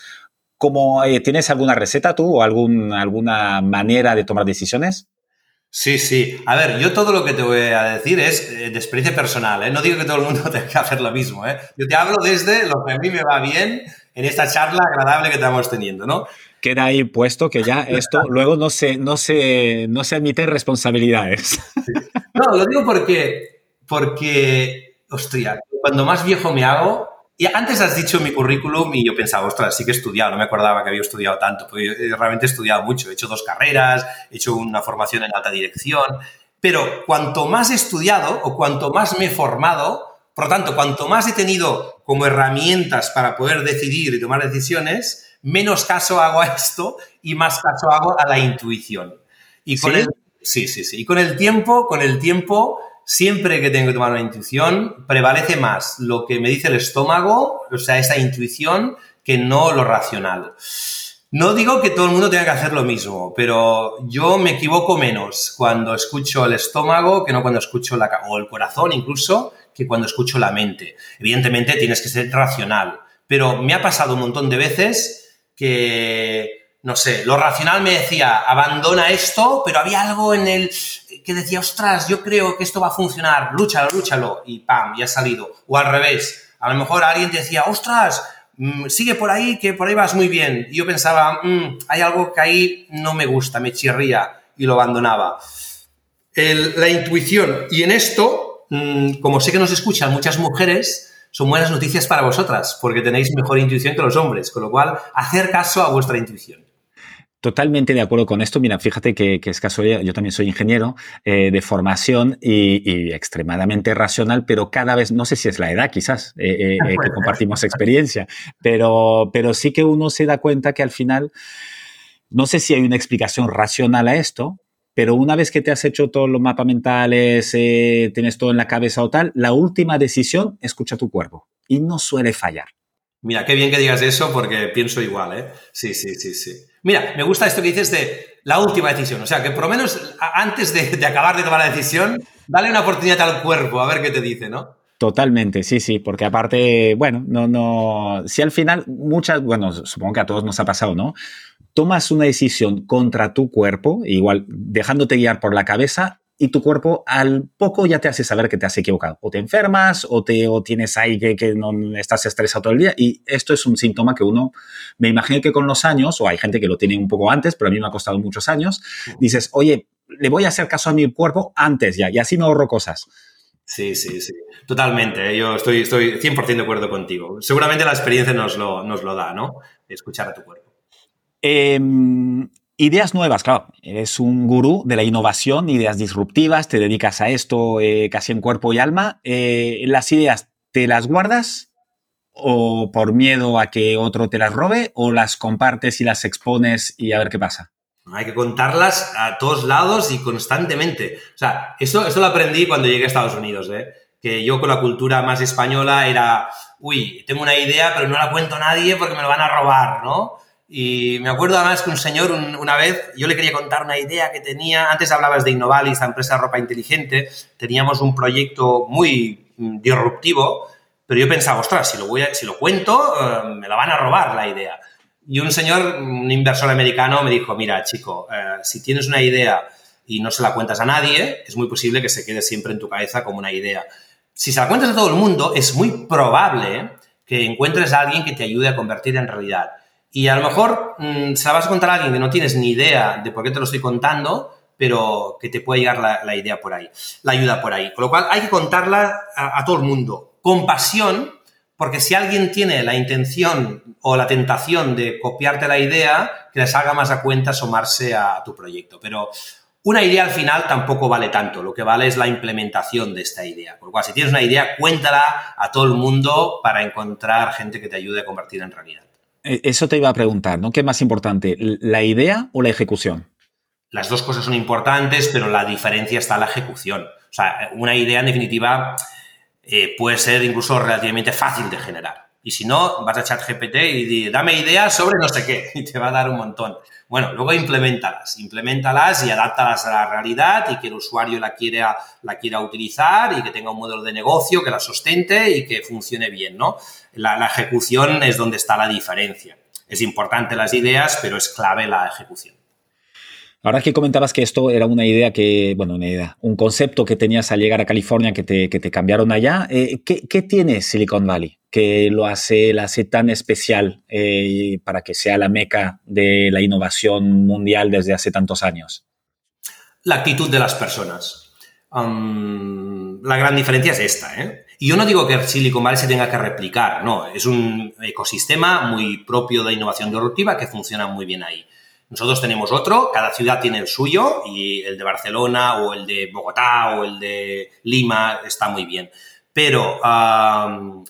¿Cómo, ¿Tienes alguna receta tú o algún, alguna manera de tomar decisiones? Sí, sí. A ver, yo todo lo que te voy a decir es eh, de experiencia personal, ¿eh? No digo que todo el mundo *laughs* tenga que hacer lo mismo, ¿eh? Yo te hablo desde lo que a mí me va bien en esta charla agradable que estamos teniendo, ¿no? Queda ahí puesto que ya *laughs* esto luego no se, no se, no se admiten responsabilidades. No, lo digo porque, porque, hostia, cuando más viejo me hago, y antes has dicho mi currículum y yo pensaba, ostras, sí que he estudiado, no me acordaba que había estudiado tanto, porque yo realmente he estudiado mucho, he hecho dos carreras, he hecho una formación en alta dirección, pero cuanto más he estudiado o cuanto más me he formado, por lo tanto, cuanto más he tenido como herramientas para poder decidir y tomar decisiones, menos caso hago a esto y más caso hago a la intuición. Y con el, sí, sí, sí. Y con el tiempo, con el tiempo, siempre que tengo que tomar una intuición, prevalece más lo que me dice el estómago, o sea, esa intuición, que no lo racional. No digo que todo el mundo tenga que hacer lo mismo, pero yo me equivoco menos cuando escucho el estómago que no cuando escucho la o el corazón incluso que cuando escucho la mente. Evidentemente tienes que ser racional, pero me ha pasado un montón de veces que no sé, lo racional me decía, abandona esto, pero había algo en el que decía, ostras, yo creo que esto va a funcionar, lúchalo, lúchalo, y pam, ya ha salido. O al revés, a lo mejor alguien decía, ostras, mm, sigue por ahí, que por ahí vas muy bien. Y yo pensaba, mm, hay algo que ahí no me gusta, me chirría, y lo abandonaba. la intuición, y en esto, mm, como sé que nos escuchan muchas mujeres, son buenas noticias para vosotras, porque tenéis mejor intuición que los hombres, con lo cual, hacer caso a vuestra intuición. Totalmente de acuerdo con esto. Mira, fíjate que, es casualidad, yo también soy ingeniero eh, de formación y, extremadamente racional, pero cada vez, no sé si es la edad quizás, eh, eh, que compartimos experiencia, pero, pero sí que uno se da cuenta que al final, no sé si hay una explicación racional a esto, pero una vez que te has hecho todos los mapas mentales, tienes todo en la cabeza o tal, la última decisión, escucha tu cuerpo y no suele fallar. Mira, qué bien que digas eso porque pienso igual, ¿eh? Sí, sí, sí, sí. Mira, me gusta esto que dices de la última decisión. O sea, que por lo menos antes de, acabar de tomar la decisión, dale una oportunidad al cuerpo a ver qué te dice, ¿no? Totalmente, sí, sí, porque aparte, bueno, no, no, si al final muchas, bueno, supongo que a todos nos ha pasado, ¿no? Tomas una decisión contra tu cuerpo, igual dejándote guiar por la cabeza, y tu cuerpo al poco ya te hace saber que te has equivocado. O te enfermas o, te, o tienes ahí que, que no estás estresado todo el día. Y esto es un síntoma que uno, me imagino que con los años, o hay gente que lo tiene un poco antes, pero a mí me ha costado muchos años, dices, oye, le voy a hacer caso a mi cuerpo antes ya, y así me ahorro cosas. Sí, sí, sí. Totalmente. ¿eh? Yo estoy, estoy 100% de acuerdo contigo. Seguramente la experiencia nos lo, nos lo da, ¿no? Escuchar a tu cuerpo. Eh, Ideas nuevas, claro. Eres un gurú de la innovación, ideas disruptivas, te dedicas a esto eh, casi en cuerpo y alma. Eh, ¿Las ideas te las guardas o por miedo a que otro te las robe o las compartes y las expones y a ver qué pasa? Hay que contarlas a todos lados y constantemente. O sea, esto, esto lo aprendí cuando llegué a Estados Unidos, ¿eh? que yo con la cultura más española era, uy, tengo una idea pero no la cuento a nadie porque me lo van a robar, ¿no? Y me acuerdo además que un señor una vez, yo le quería contar una idea que tenía, antes hablabas de Innovalis, esta empresa de ropa inteligente, teníamos un proyecto muy mm, disruptivo, pero yo pensaba, ostras, si lo, voy si lo cuento, eh, me la van a robar la idea. Y un señor, un inversor americano, me dijo, mira, chico, eh, si tienes una idea y no se la cuentas a nadie, es muy posible que se quede siempre en tu cabeza como una idea. Si se la cuentas a todo el mundo, es muy probable que encuentres a alguien que te ayude a convertir en realidad. Y a lo mejor mm, se la vas a contar a alguien que no tienes ni idea de por qué te lo estoy contando, pero que te puede llegar la, idea por ahí, la ayuda por ahí. Con lo cual hay que contarla a, todo el mundo, con pasión, porque si alguien tiene la intención o la tentación de copiarte la idea, que les haga más a cuenta asomarse a tu proyecto. Pero una idea al final tampoco vale tanto, lo que vale es la implementación de esta idea. Con lo cual, si tienes una idea, cuéntala a todo el mundo para encontrar gente que te ayude a convertir en realidad. Eh, eso te iba a preguntar, ¿no? ¿Qué es más importante, la idea o la ejecución? Las dos cosas son importantes, pero la diferencia está en la ejecución. O sea, una idea en definitiva eh, puede ser incluso relativamente fácil de generar. Y si no, vas a ChatGPT y di, dame ideas sobre no sé qué, *laughs* y te va a dar un montón. Bueno, luego implementalas, implementalas y adáptalas a la realidad y que el usuario la quiera, la quiera utilizar y que tenga un modelo de negocio que la sustente y que funcione bien, ¿no? La ejecución es donde está la diferencia. Es importante las ideas, pero es clave la ejecución. Ahora que comentabas que esto era una idea que, bueno, una idea, un concepto que tenías al llegar a California que te, que te cambiaron allá, eh, ¿qué, tiene Silicon Valley que lo hace, la hace tan especial eh, para que sea la meca de la innovación mundial desde hace tantos años? La actitud de las personas. la gran diferencia es esta, ¿eh? Y yo no digo que Silicon Valley se tenga que replicar, no, es un ecosistema muy propio de innovación disruptiva que funciona muy bien ahí. Nosotros tenemos otro, cada ciudad tiene el suyo y el de Barcelona o el de Bogotá o el de Lima está muy bien. Pero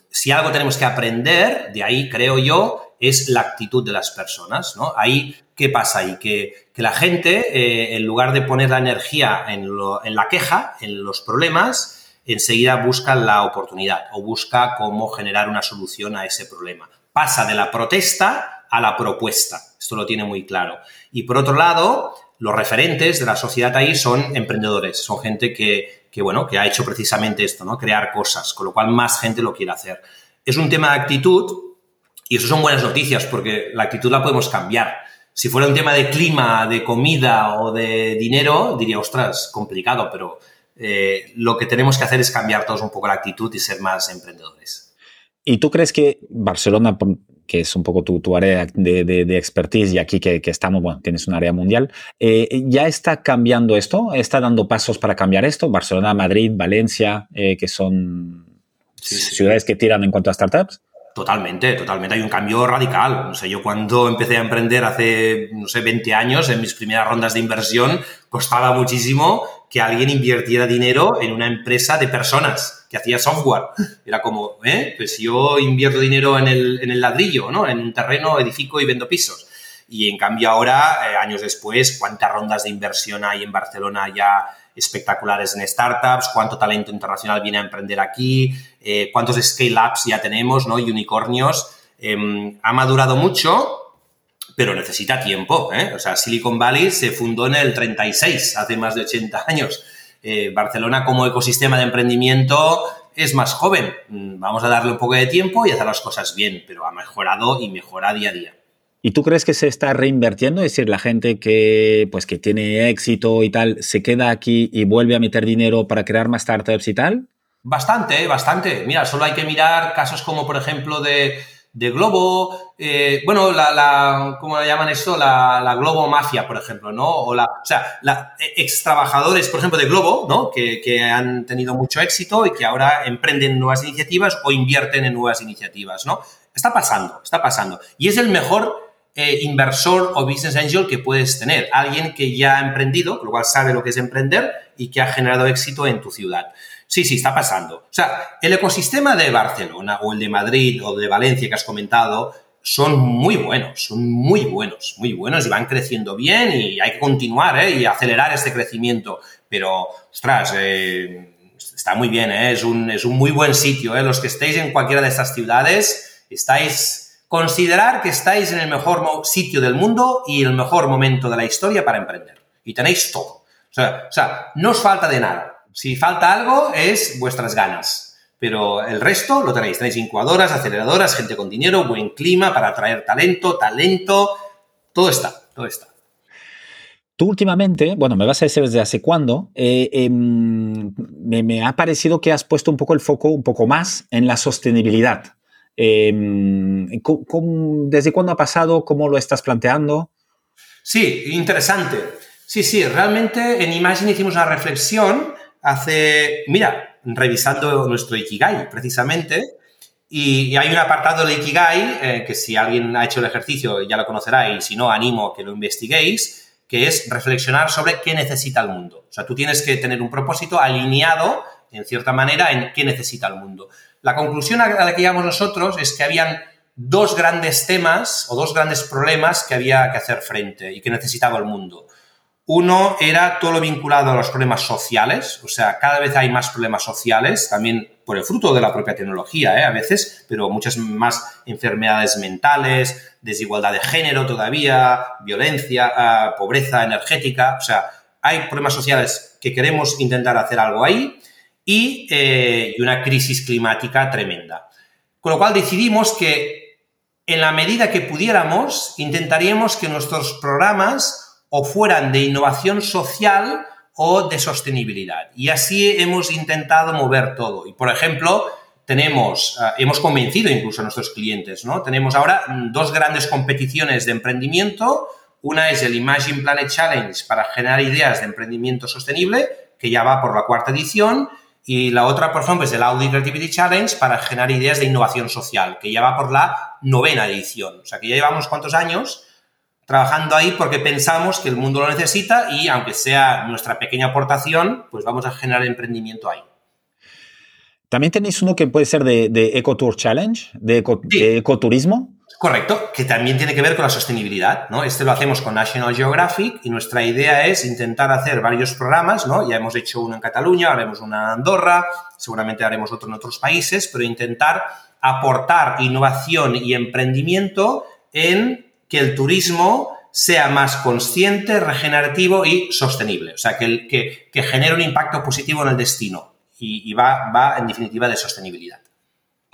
si algo tenemos que aprender, de ahí creo yo, es la actitud de las personas. ¿no? Ahí, ¿qué pasa ahí? Que, la gente, eh, en lugar de poner la energía en, en la queja, en los problemas, enseguida busca la oportunidad o busca cómo generar una solución a ese problema. Pasa de la protesta a la propuesta. Esto lo tiene muy claro. Y por otro lado, los referentes de la sociedad ahí son emprendedores, son gente que, bueno, que ha hecho precisamente esto, ¿no? Crear cosas, con lo cual más gente lo quiere hacer. Es un tema de actitud y eso son buenas noticias porque la actitud la podemos cambiar. Si fuera un tema de clima, de comida o de dinero, diría, ostras, complicado, pero eh, lo que tenemos que hacer es cambiar todos un poco la actitud y ser más emprendedores. ¿Y tú crees que Barcelona, que es un poco tu, tu área de, de, expertise y aquí que, que, estamos, bueno, tienes un área mundial, eh, ¿ya está cambiando esto? ¿Está dando pasos para cambiar esto? Barcelona, Madrid, Valencia, eh, que son ciudades que tiran en cuanto a startups. Totalmente, totalmente. Hay un cambio radical. No sé, yo cuando empecé a emprender hace, no sé, 20 años, en mis primeras rondas de inversión, costaba muchísimo que alguien invirtiera dinero en una empresa de personas que hacía software. Era como, ¿eh? Pues yo invierto dinero en el, en el ladrillo, ¿no? En un terreno, edifico y vendo pisos. Y en cambio ahora, eh, años después, cuántas rondas de inversión hay en Barcelona ya espectaculares en startups, cuánto talento internacional viene a emprender aquí, eh, cuántos scale-ups ya tenemos, ¿no? Unicornios. Em, ha madurado mucho, pero necesita tiempo. ¿eh? O sea, Silicon Valley se fundó en el 36, hace más de 80 años. Eh, Barcelona como ecosistema de emprendimiento es más joven. Mm, vamos a darle un poco de tiempo y hacer las cosas bien, pero ha mejorado y mejora día a día. ¿Y tú crees que se está reinvirtiendo? Es decir, la gente que, pues, que tiene éxito y tal, se queda aquí y vuelve a meter dinero para crear más startups y tal? Bastante, bastante. Mira, solo hay que mirar casos como, por ejemplo, de, Globo, eh, bueno, la, la, ¿cómo llaman esto? La, Globo Mafia, por ejemplo, ¿no? O, la, o sea, la, ex trabajadores, por ejemplo, de Globo, ¿no? Que, que, han tenido mucho éxito y que ahora emprenden nuevas iniciativas o invierten en nuevas iniciativas, ¿no? Está pasando, está pasando. Y es el mejor eh, inversor o business angel que puedes tener. Alguien que ya ha emprendido, lo cual sabe lo que es emprender y que ha generado éxito en tu ciudad. Sí, sí, está pasando. O sea, el ecosistema de Barcelona o el de Madrid o de Valencia que has comentado son muy buenos, son muy buenos, muy buenos y van creciendo bien y hay que continuar ¿eh? y acelerar este crecimiento. Pero, ostras, eh, está muy bien, es, un, es un muy buen sitio. Los que estéis en cualquiera de estas ciudades, estáis Considerar que estáis en el mejor sitio del mundo y el mejor momento de la historia para emprender. Y tenéis todo. O sea, no os falta de nada. Si falta algo es vuestras ganas. Pero el resto lo tenéis. Tenéis incubadoras, aceleradoras, gente con dinero, buen clima para atraer talento, talento. Todo está, todo está. Tú últimamente, bueno, me vas a decir desde hace cuándo, eh, em, me, me, ha parecido que has puesto un poco el foco, un poco más en la sostenibilidad. Em, ¿Desde cuándo ha pasado? ¿Cómo lo estás planteando? Sí, interesante. Sí, sí, realmente en Imagine hicimos una reflexión hace, mira, revisando nuestro Ikigai, precisamente, y, hay un apartado del Ikigai, eh, que si alguien ha hecho el ejercicio ya lo conocerá, y si no, animo a que lo investiguéis, que es reflexionar sobre qué necesita el mundo. O sea, tú tienes que tener un propósito alineado, en cierta manera, en qué necesita el mundo. La conclusión a la que llegamos nosotros es que habían dos grandes temas o dos grandes problemas que había que hacer frente y que necesitaba el mundo. Uno era todo lo vinculado a los problemas sociales, o sea, cada vez hay más problemas sociales, también por el fruto de la propia tecnología, ¿eh? a veces, pero muchas más enfermedades mentales, desigualdad de género todavía, violencia, ah, pobreza energética, o sea, hay problemas sociales que queremos intentar hacer algo ahí eh, y, una crisis climática tremenda. Con lo cual decidimos que en la medida que pudiéramos, intentaríamos que nuestros programas o fueran de innovación social o de sostenibilidad. Y así hemos intentado mover todo. Y, por ejemplo, tenemos, eh, hemos convencido incluso a nuestros clientes, ¿no? Tenemos ahora dos grandes competiciones de emprendimiento. Una es el Imagine Planet Challenge para generar ideas de emprendimiento sostenible, que ya va por la cuarta edición, y la otra, por ejemplo, es el Audi Creativity Challenge para generar ideas de innovación social, que ya va por la novena edición. O sea, que ya llevamos cuántos años trabajando ahí porque pensamos que el mundo lo necesita y aunque sea nuestra pequeña aportación, pues vamos a generar emprendimiento ahí. También tenéis uno que puede ser de, de Eco Tour Challenge, de, de ecoturismo. Correcto, que también tiene que ver con la sostenibilidad, ¿no? Este lo hacemos con National Geographic y nuestra idea es intentar hacer varios programas, ¿no? Ya hemos hecho uno en Cataluña, haremos una en Andorra, seguramente haremos otro en otros países, pero intentar aportar innovación y emprendimiento en que el turismo sea más consciente, regenerativo y sostenible. O sea, que, que, que genere un impacto positivo en el destino y, y va, va, en definitiva, de sostenibilidad.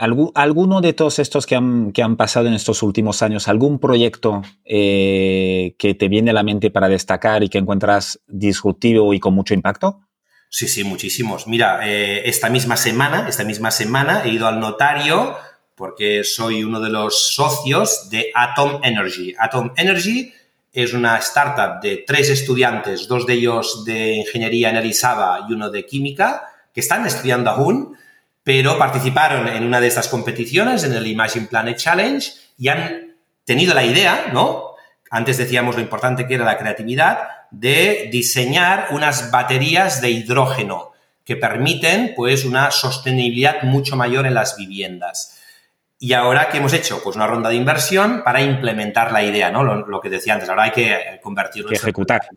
¿Alguno de todos estos que han, que han, pasado en estos últimos años, algún proyecto eh, que te viene a la mente para destacar y que encuentras disruptivo y con mucho impacto? Sí, sí, muchísimos. Mira, eh, esta misma semana, esta misma semana he ido al notario porque soy uno de los socios de Atom Energy. Atom Energy es una startup de tres estudiantes, dos de ellos de ingeniería en y uno de química, que están estudiando aún pero participaron en una de estas competiciones, en el Imagine Planet Challenge, y han tenido la idea, ¿no? Antes decíamos lo importante que era la creatividad, de diseñar unas baterías de hidrógeno que permiten, pues, una sostenibilidad mucho mayor en las viviendas. Y ahora, ¿qué hemos hecho? Pues una ronda de inversión para implementar la idea, ¿no? Lo, que decía antes, ahora hay que convertirlo en... ejecutar.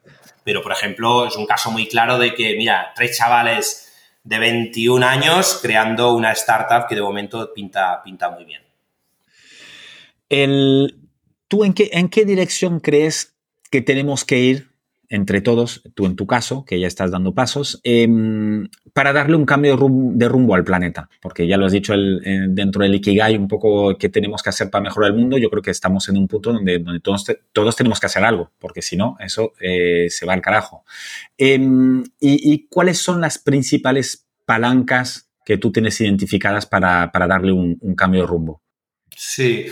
Pero, por ejemplo, es un caso muy claro de que, mira, tres chavales de 21 años creando una startup que de momento pinta, pinta muy bien. El, ¿Tú en qué, en qué dirección crees que tenemos que ir entre todos, tú en tu caso, que ya estás dando pasos, em, para darle un cambio de rumbo, al planeta? Porque ya lo has dicho dentro del Ikigai, un poco qué tenemos que hacer para mejorar el mundo. Yo creo que estamos en un punto donde, todos, tenemos que hacer algo, porque si no, eso eh, se va al carajo. Em, y, cuáles son las principales palancas que tú tienes identificadas para, darle un, un cambio de rumbo? Sí,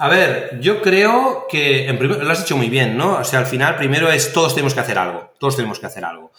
a ver, yo creo que, en primer, lo has dicho muy bien, ¿no? O sea, al final, primero es todos tenemos que hacer algo, todos tenemos que hacer algo.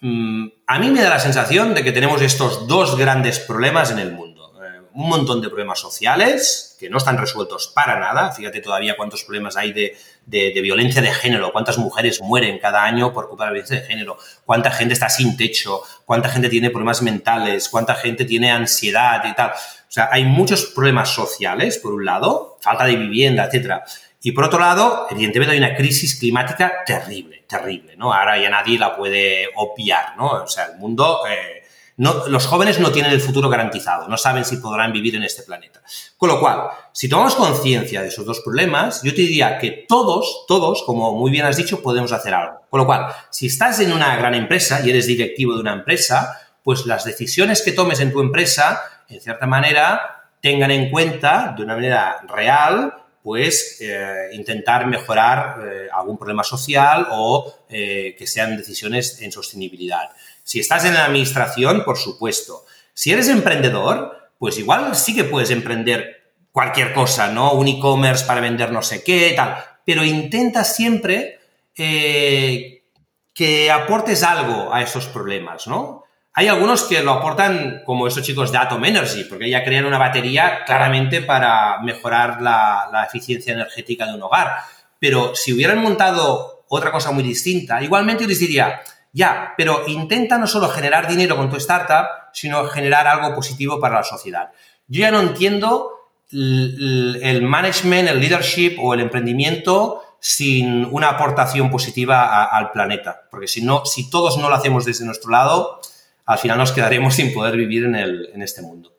Mm, a mí me da la sensación de que tenemos estos dos grandes problemas en el mundo. Eh, un montón de problemas sociales que no están resueltos para nada. Fíjate todavía cuántos problemas hay de, de, violencia de género, cuántas mujeres mueren cada año por culpa de la violencia de género, cuánta gente está sin techo, cuánta gente tiene problemas mentales, cuánta gente tiene ansiedad y tal. O sea, hay muchos problemas sociales, por un lado, falta de vivienda, etcétera. Y por otro lado, evidentemente hay una crisis climática terrible, terrible, ¿no? Ahora ya nadie la puede obviar, ¿no? O sea, el mundo, eh, no, los jóvenes no tienen el futuro garantizado, no saben si podrán vivir en este planeta. Con lo cual, si tomamos conciencia de esos dos problemas, yo te diría que todos, todos, como muy bien has dicho, podemos hacer algo. Con lo cual, si estás en una gran empresa y eres directivo de una empresa, pues las decisiones que tomes en tu empresa en cierta manera, tengan en cuenta de una manera real, pues eh, intentar mejorar eh, algún problema social o eh, que sean decisiones en sostenibilidad. Si estás en la administración, por supuesto. Si eres emprendedor, pues igual sí que puedes emprender cualquier cosa, ¿no? Un e-commerce para vender no sé qué, tal. Pero intenta siempre que aportes algo a esos problemas, ¿no? Hay algunos que lo aportan como esos chicos de Atom Energy, porque ya crean una batería claramente para mejorar la, eficiencia energética de un hogar. Pero si hubieran montado otra cosa muy distinta, igualmente les diría, ya, pero intenta no solo generar dinero con tu startup, sino generar algo positivo para la sociedad. Yo ya no entiendo el management, el leadership o el emprendimiento sin una aportación positiva al planeta. Porque si no, si todos no lo hacemos desde nuestro lado, al final nos quedaremos *laughs* sin poder vivir en, el, en este mundo.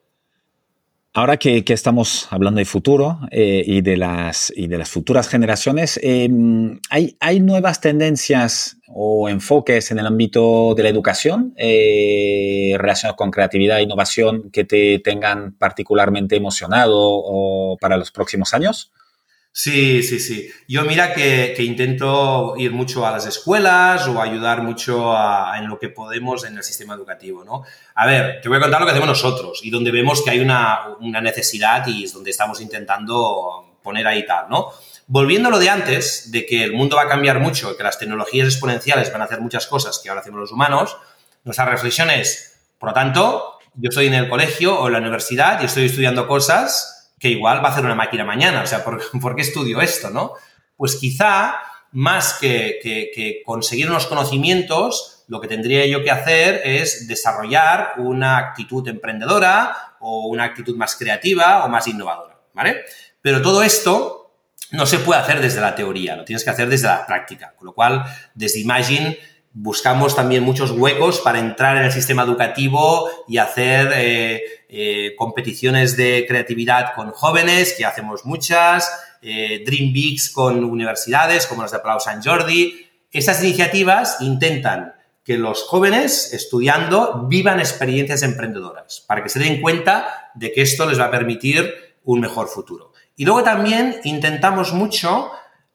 Ahora que, estamos hablando de futuro eh, y, de las, y de las futuras generaciones, em, ¿hay, ¿hay, nuevas tendencias o enfoques en el ámbito de la educación eh, relacionados con creatividad e innovación que te tengan particularmente emocionado o para los próximos años? Sí, sí, sí. Yo mira que, intento ir mucho a las escuelas o ayudar mucho en lo que podemos en el sistema educativo, ¿no? A ver, te voy a contar lo que hacemos nosotros y donde vemos que hay una, necesidad y es donde estamos intentando poner ahí tal, ¿no? Volviendo a lo de antes, de que el mundo va a cambiar mucho, que las tecnologías exponenciales van a hacer muchas cosas que ahora hacemos los humanos, nuestra reflexión es, por lo tanto, yo estoy en el colegio o en la universidad y estoy estudiando cosas que igual va a hacer una máquina mañana. O sea, ¿por, *laughs* qué estudio esto, no? Pues quizá, más que, conseguir unos conocimientos, lo que tendría yo que hacer es desarrollar una actitud emprendedora o una actitud más creativa o más innovadora, ¿vale? Pero todo esto no se puede hacer desde la teoría, lo tienes que hacer desde la práctica. Con lo cual, desde Imagine buscamos también muchos huecos para entrar en el sistema educativo y hacer eh, eh, competiciones de creatividad con jóvenes, que hacemos muchas, eh, Dream Bigs con universidades, como las de Palau San Jordi. Estas iniciativas intentan que los jóvenes estudiando vivan experiencias emprendedoras, para que se den cuenta de que esto les va a permitir un mejor futuro. Y luego también intentamos mucho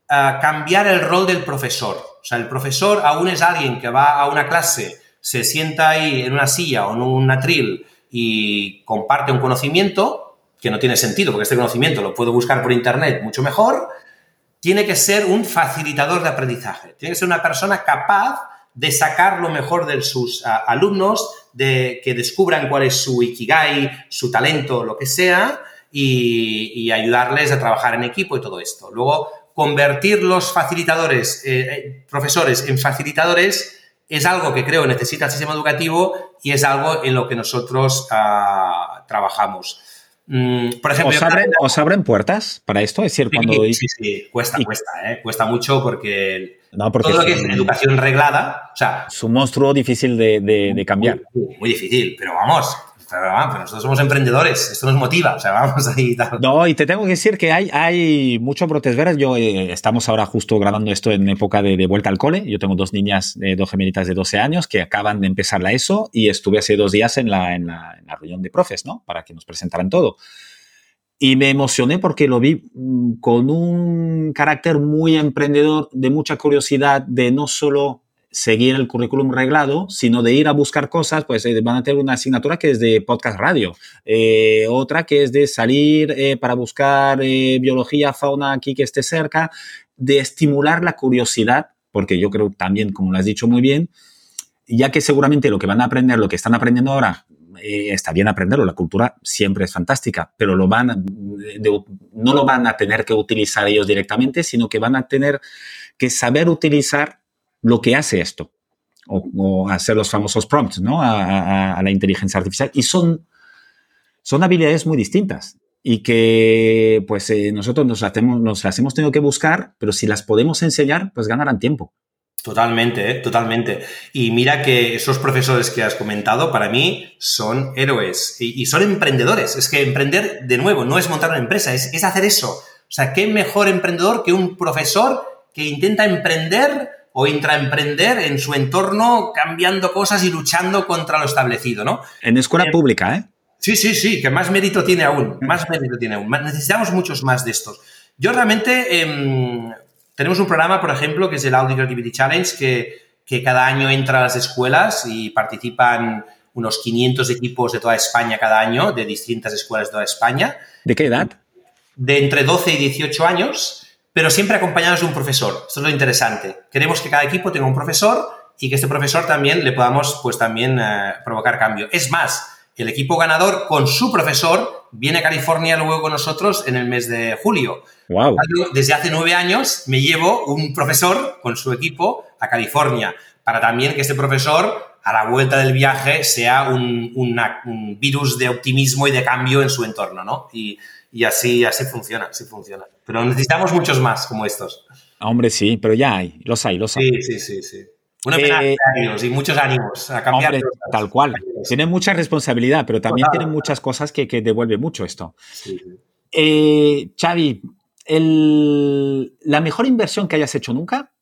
cambiar el rol del profesor. O sea, el profesor aún es alguien que va a una clase, se sienta ahí en una silla o en un atril y comparte un conocimiento que no tiene sentido, porque este conocimiento lo puedo buscar por internet mucho mejor, tiene que ser un facilitador de aprendizaje. Tiene que ser una persona capaz de sacar lo mejor de sus alumnos, de que descubran cuál es su ikigai, su talento, lo que sea, y, y ayudarles a trabajar en equipo y todo esto. Luego, convertir los facilitadores, eh, eh, profesores en facilitadores es algo que creo necesita el sistema educativo y es algo en lo que nosotros ah, trabajamos. Mm, por ejemplo, ¿Os abren, puertas para esto? Es decir, cuando... Sí, sí, cuesta, cuesta, ¿eh? cuesta mucho porque, no, porque todo lo que es educación reglada, o sea... Es un monstruo difícil de, cambiar. Muy, muy, difícil, pero vamos, nosotros somos emprendedores, esto nos motiva, o sea, vamos ahí y tal. No, y te tengo que decir que hay, hay muchos brotes verdes. Yo eh, estamos ahora justo grabando esto en época de, vuelta al cole. Yo tengo dos niñas, eh, dos gemelitas de 12 años que acaban de empezar la ESO y estuve hace dos días en la, en la, en la reunión de profes, ¿no? Para que nos presentaran todo. Y me emocioné porque lo vi mm, con un carácter muy emprendedor, de mucha curiosidad, de no solo seguir el currículum reglado, sino de ir a buscar cosas, pues eh, van a tener una asignatura que es de podcast radio, eh, otra que es de salir eh, para buscar biología, fauna aquí que esté cerca, de estimular la curiosidad, porque yo creo también, como lo has dicho muy bien, ya que seguramente lo que van a aprender, lo que están aprendiendo ahora, está bien aprenderlo, la cultura siempre es fantástica, pero no lo van a tener que utilizar ellos directamente, sino que van a tener que saber utilizar lo que hace esto, o, hacer los famosos prompts ¿no? a, la inteligencia artificial. Y son, son habilidades muy distintas y que pues eh, nosotros nos, hacemos, nos las hemos tenido que buscar, pero si las podemos enseñar, pues ganarán tiempo. Totalmente, ¿eh? totalmente. Y mira que esos profesores que has comentado, para mí, son héroes y, son emprendedores. Es que emprender, de nuevo, no es montar una empresa, es, es, hacer eso. O sea, ¿qué mejor emprendedor que un profesor que intenta emprender o intraemprender en su entorno cambiando cosas y luchando contra lo establecido, ¿no? En escuela eh, pública, ¿eh? Sí, sí, sí, que más mérito tiene aún, más mérito tiene aún. Necesitamos muchos más de estos. Yo realmente em, tenemos un programa, por ejemplo, que es el Audi Creativity Challenge, que, que cada año entra a las escuelas y participan unos 500 equipos de toda España cada año, de distintas escuelas de toda España. ¿De qué edad? De entre 12 y 18 años pero siempre acompañados de un profesor. Esto es lo interesante. Queremos que cada equipo tenga un profesor y que este profesor también le podamos, pues también eh, provocar cambio. Es más, el equipo ganador con su profesor viene a California luego con nosotros en el mes de julio. Wow. Desde hace nueve años me llevo un profesor con su equipo a California para también que este profesor a la vuelta del viaje sea un, un virus de optimismo y de cambio en su entorno, ¿no? Y, y así, así funciona, así funciona. Pero necesitamos muchos más como estos. Ah, hombre, sí, pero ya hay, los hay, los hay. Sí, sí, sí, sí. Una pena eh, y muchos ánimos a cambiar. Hombre, tal cual. Tiene mucha responsabilidad, pero también tiene muchas cosas que, que devuelve mucho esto. Sí. Eh, Xavi, ¿la mejor inversión que hayas hecho nunca?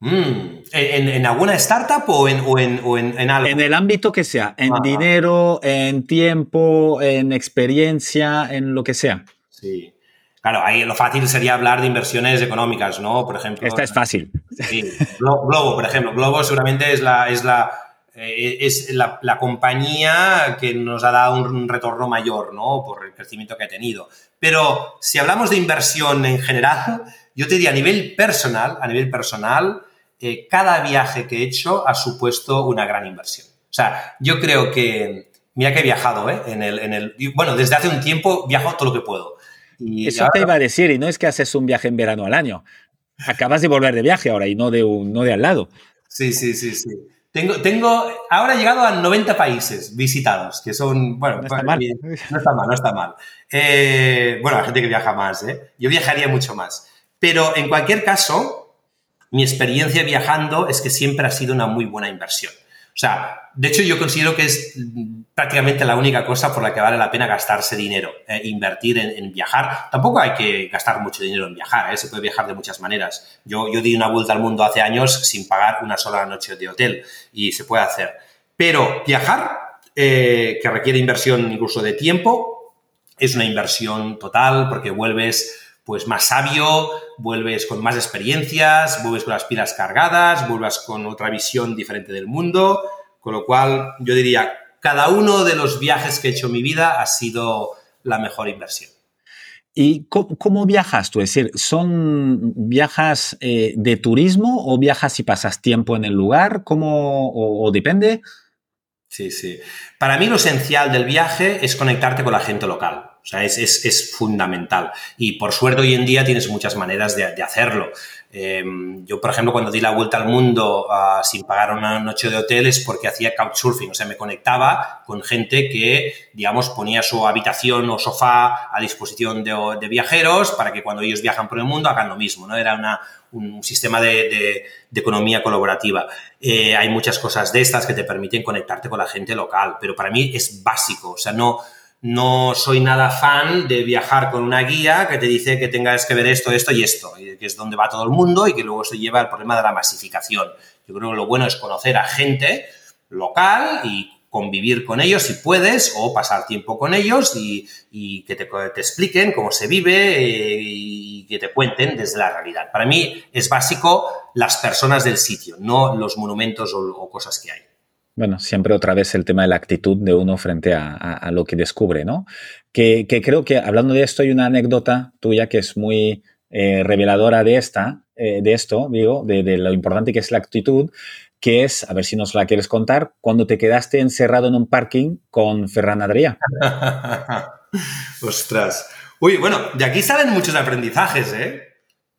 Mm, ¿En, alguna startup o en, o en, algo? En el ámbito que sea, en dinero, en tiempo, en experiencia, en lo que sea. Sí. Claro, ahí lo fácil sería hablar de inversiones económicas, ¿no? Por ejemplo. Esta es fácil. Sí. Globo, por ejemplo. Globo seguramente es la, es la, eh, es la, la, compañía que nos ha dado un retorno mayor, ¿no? Por el crecimiento que ha tenido. Pero si hablamos de inversión en general, yo te diría a nivel personal, a nivel personal, cada viaje que he hecho ha supuesto una gran inversión. O sea, yo creo que, mira que he viajado, ¿eh? En el, en el, bueno, desde hace un tiempo viajo todo lo que puedo. Y Eso te iba a decir, y no es que haces un viaje en verano al año. Acabas de volver de viaje ahora y no de, un, no de al lado. Sí, sí, sí, sí. Tengo, tengo, ahora he llegado a 90 países visitados, que son, bueno, no está mal, no está mal. No está mal. Eh, bueno, hay gente que viaja más, ¿eh? Yo viajaría mucho más. Pero en cualquier caso, mi experiencia viajando es que siempre ha sido una muy buena inversión. O sea, de hecho yo considero que es prácticamente la única cosa por la que vale la pena gastarse dinero, eh, invertir en, viajar. Tampoco hay que gastar mucho dinero en viajar, ¿eh? se puede viajar de muchas maneras. Yo, yo di una vuelta al mundo hace años sin pagar una sola noche de hotel y se puede hacer. Pero viajar, eh, que requiere inversión incluso de tiempo, es una inversión total porque vuelves pues más sabio, vuelves con más experiencias, vuelves con las pilas cargadas, vuelves con otra visión diferente del mundo, con lo cual yo diría, cada uno de los viajes que he hecho en mi vida ha sido la mejor inversión. ¿Y cómo, viajas tú? Es decir, ¿son viajas eh, de turismo o viajas y pasas tiempo en el lugar? ¿Cómo, o, o depende? Sí, sí. Para mí lo esencial del viaje es conectarte con la gente local. O sea, es, es, es, fundamental. Y por suerte hoy en día tienes muchas maneras de, de hacerlo. Eh, yo, por ejemplo, cuando di la vuelta al mundo uh, sin pagar una noche de hotel es porque hacía couchsurfing, o sea, me conectaba con gente que, digamos, ponía su habitación o sofá a disposición de, de, viajeros para que cuando ellos viajan por el mundo hagan lo mismo, ¿no? Era una, un sistema de, economía colaborativa. Eh, hay muchas cosas de estas que te permiten conectarte con la gente local, pero para mí es básico, o sea, no, no soy nada fan de viajar con una guía que te dice que tengas que ver esto, esto y esto, que es donde va todo el mundo y que luego se lleva el problema de la masificación. Yo creo que lo bueno es conocer a gente local y convivir con ellos si puedes o pasar tiempo con ellos y, que te, expliquen cómo se vive eh, y que te cuenten desde la realidad. Para mí es básico las personas del sitio, no los monumentos o, cosas que hay. Bueno, siempre otra vez el tema de la actitud de uno frente a, lo que descubre, ¿no? Que, creo que hablando de esto hay una anécdota tuya que es muy eh, reveladora de esta, eh, de esto, digo, de, de, lo importante que es la actitud, que es, a ver si nos la quieres contar, cuando te quedaste encerrado en un parking con Ferran Adrià. *laughs* Ostras. Uy, bueno, de aquí salen muchos aprendizajes, ¿eh?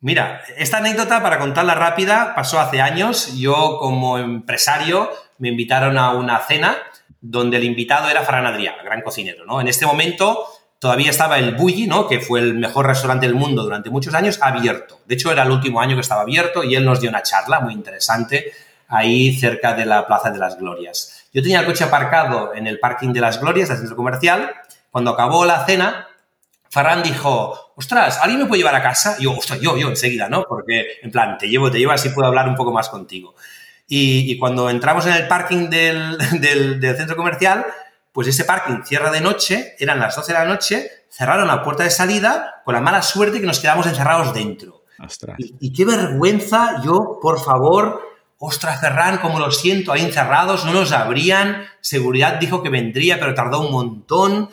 Mira, esta anécdota, para contarla rápida, pasó hace años. Yo, como empresario, me invitaron a una cena donde el invitado era Ferran Adrià, gran cocinero, ¿no? En este momento todavía estaba el Bulli, ¿no? Que fue el mejor restaurante del mundo durante muchos años, abierto. De hecho, era el último año que estaba abierto y él nos dio una charla muy interesante ahí cerca de la Plaza de las Glorias. Yo tenía el coche aparcado en el parking de las Glorias del centro comercial. Cuando acabó la cena, Farran dijo, ostras, ¿alguien me puede llevar a casa? Y yo, ostras, yo, yo, enseguida, ¿no? Porque, en plan, te llevo, te llevo, así puedo hablar un poco más contigo. Y, cuando entramos en el parking *laughs* del, del, centro comercial, pues ese parking cierra de noche, eran las 12 de la noche, cerraron la puerta de salida con la mala suerte que nos quedamos encerrados dentro. Y, y, qué vergüenza, yo, por favor, ostras, Ferran, como lo siento, ahí encerrados, no nos abrían, seguridad dijo que vendría, pero tardó un montón.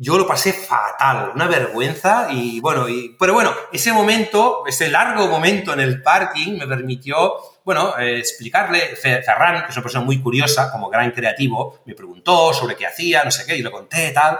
Yo lo pasé fatal, una vergüenza y bueno, y, pero bueno, ese momento, ese largo momento en el parking me permitió, bueno, eh, explicarle, Ferran, que es una persona muy curiosa, como gran creativo, me preguntó sobre qué hacía, no sé qué, y le conté tal,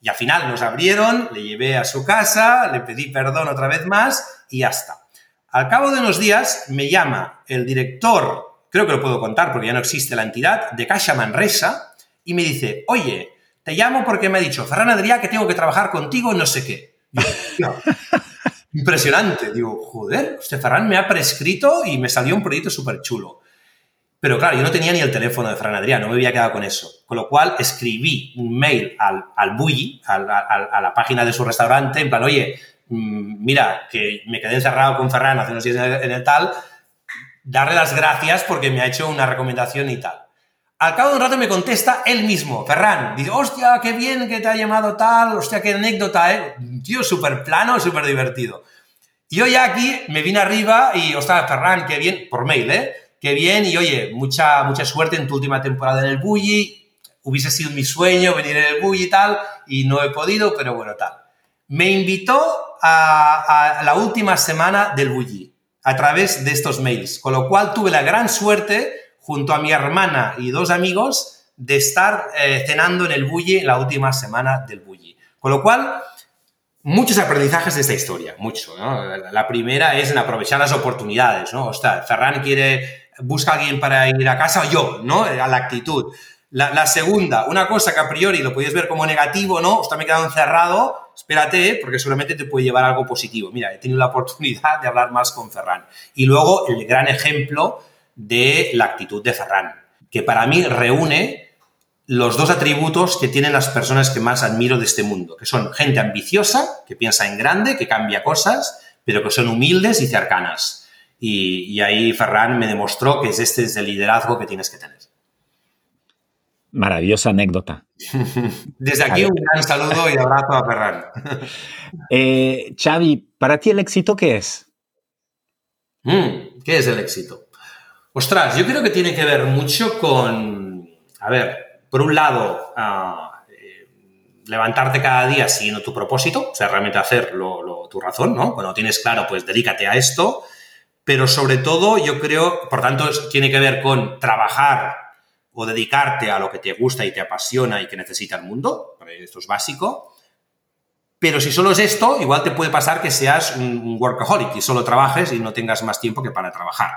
y al final nos abrieron, le llevé a su casa, le pedí perdón otra vez más y ya está. Al cabo de unos días me llama el director, creo que lo puedo contar porque ya no existe la entidad, de Caixa Manresa y me dice, oye, te llamo porque me ha dicho Ferran Adrià que tengo que trabajar contigo no sé qué. *laughs* impresionante. Digo, joder, este Ferran me ha prescrito y me salió un proyecto súper chulo. Pero claro, yo no tenía ni el teléfono de Ferran Adrià, no me había quedado con eso. Con lo cual escribí un mail al, al Bulli, a la página de su restaurante, en plan, oye, Mm, mira, que me quedé encerrado con Ferran hace unos días en el, tal, darle las gracias porque me ha hecho una recomendación y tal. Al cabo de un rato me contesta él mismo, Ferran, dice, hostia, qué bien que te ha llamado tal, hostia, qué anécdota, ¿eh? Tío, súper plano, súper divertido. Yo ya aquí me vine arriba y, ostras, Ferran, qué bien, por mail, ¿eh? Qué bien y, oye, mucha, mucha suerte en tu última temporada en el Bulli. Hubiese sido mi sueño venir en el Bulli y tal, y no he podido, pero bueno, tal me invitó a, la última semana del Bulli a través de estos mails, con lo cual tuve la gran suerte, junto a mi hermana y dos amigos, de estar eh, cenando en el Bulli la última semana del Bulli. Con lo cual, muchos aprendizajes de esta historia, mucho. La primera es en aprovechar las oportunidades, ¿no? sea, Ferran quiere, busca a alguien para ir a casa, o yo, ¿no? A la actitud. La, segunda, una cosa que a priori lo podéis ver como negativo, ¿no? Ostras, me he quedado encerrado, espérate, porque solamente te puede llevar algo positivo. Mira, he tenido la oportunidad de hablar más con Ferran. Y luego el gran ejemplo de la actitud de Ferran, que para mí reúne los dos atributos que tienen las personas que más admiro de este mundo, que son gente ambiciosa, que piensa en grande, que cambia cosas, pero que son humildes y cercanas. Y, y ahí Ferran me demostró que este es el liderazgo que tienes que tener. Maravillosa anécdota. *laughs* Desde aquí un gran saludo y abrazo a Ferran. *laughs* Eh, Xavi, ¿para ti el éxito qué es? Mm, ¿Qué es el éxito? Ostras, yo creo que tiene que ver mucho con, a ver, por un lado, ah, eh, levantarte cada día siguiendo tu propósito, o sea, realmente hacer tu razón, ¿no? Cuando tienes claro, pues dedícate a esto, pero sobre todo yo creo, por tanto, tiene que ver con trabajar o dedicarte a lo que te gusta y te apasiona y que necesita el mundo, esto es básico. Pero si solo es esto, igual te puede pasar que seas un workaholic y solo trabajes y no tengas más tiempo que para trabajar.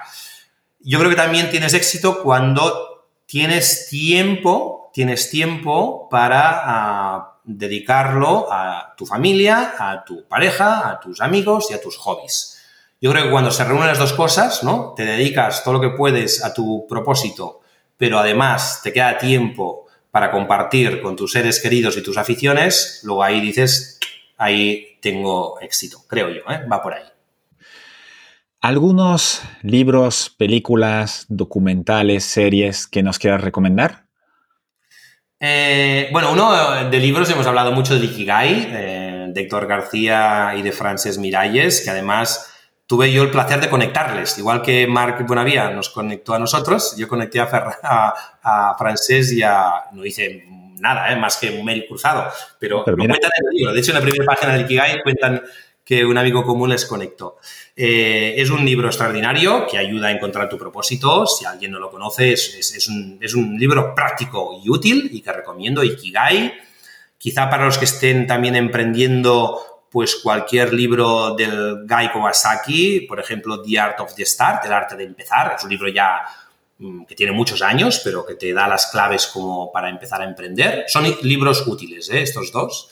Yo creo que también tienes éxito cuando tienes tiempo, tienes tiempo para ah, dedicarlo a tu familia, a tu pareja, a tus amigos y a tus hobbies. Yo creo que cuando se reúnen las dos cosas, ¿no? Te dedicas todo lo que puedes a tu propósito, pero además te queda tiempo para compartir con tus seres queridos y tus aficiones, luego ahí dices, ahí tengo éxito, creo yo, ¿eh? va por ahí. ¿Algunos libros, películas, documentales, series que nos quieras recomendar? Eh, bueno, uno de libros hemos hablado mucho de Ikigai, eh, de Héctor García y de Frances Miralles, que además tuve yo el placer de conectarles. Igual que Marc Bonavía nos conectó a nosotros, yo conecté a, a, a Francés y a... no hice nada, ¿eh? más que un mail cruzado, pero, pero cuentan en el libro. De hecho, en la primera página del Ikigai cuentan que un amigo común les conectó. Eh, es un libro extraordinario que ayuda a encontrar tu propósito. Si alguien no lo conoce, es, un, es, un, libro práctico y útil y que recomiendo, Ikigai. Quizá para los que estén también emprendiendo, pues cualquier libro del Guy Kawasaki, por ejemplo, The Art of the Start, El arte de empezar. Es un libro ya mm, que tiene muchos años, pero que te da las claves como para empezar a emprender. Son libros útiles, ¿eh? estos dos.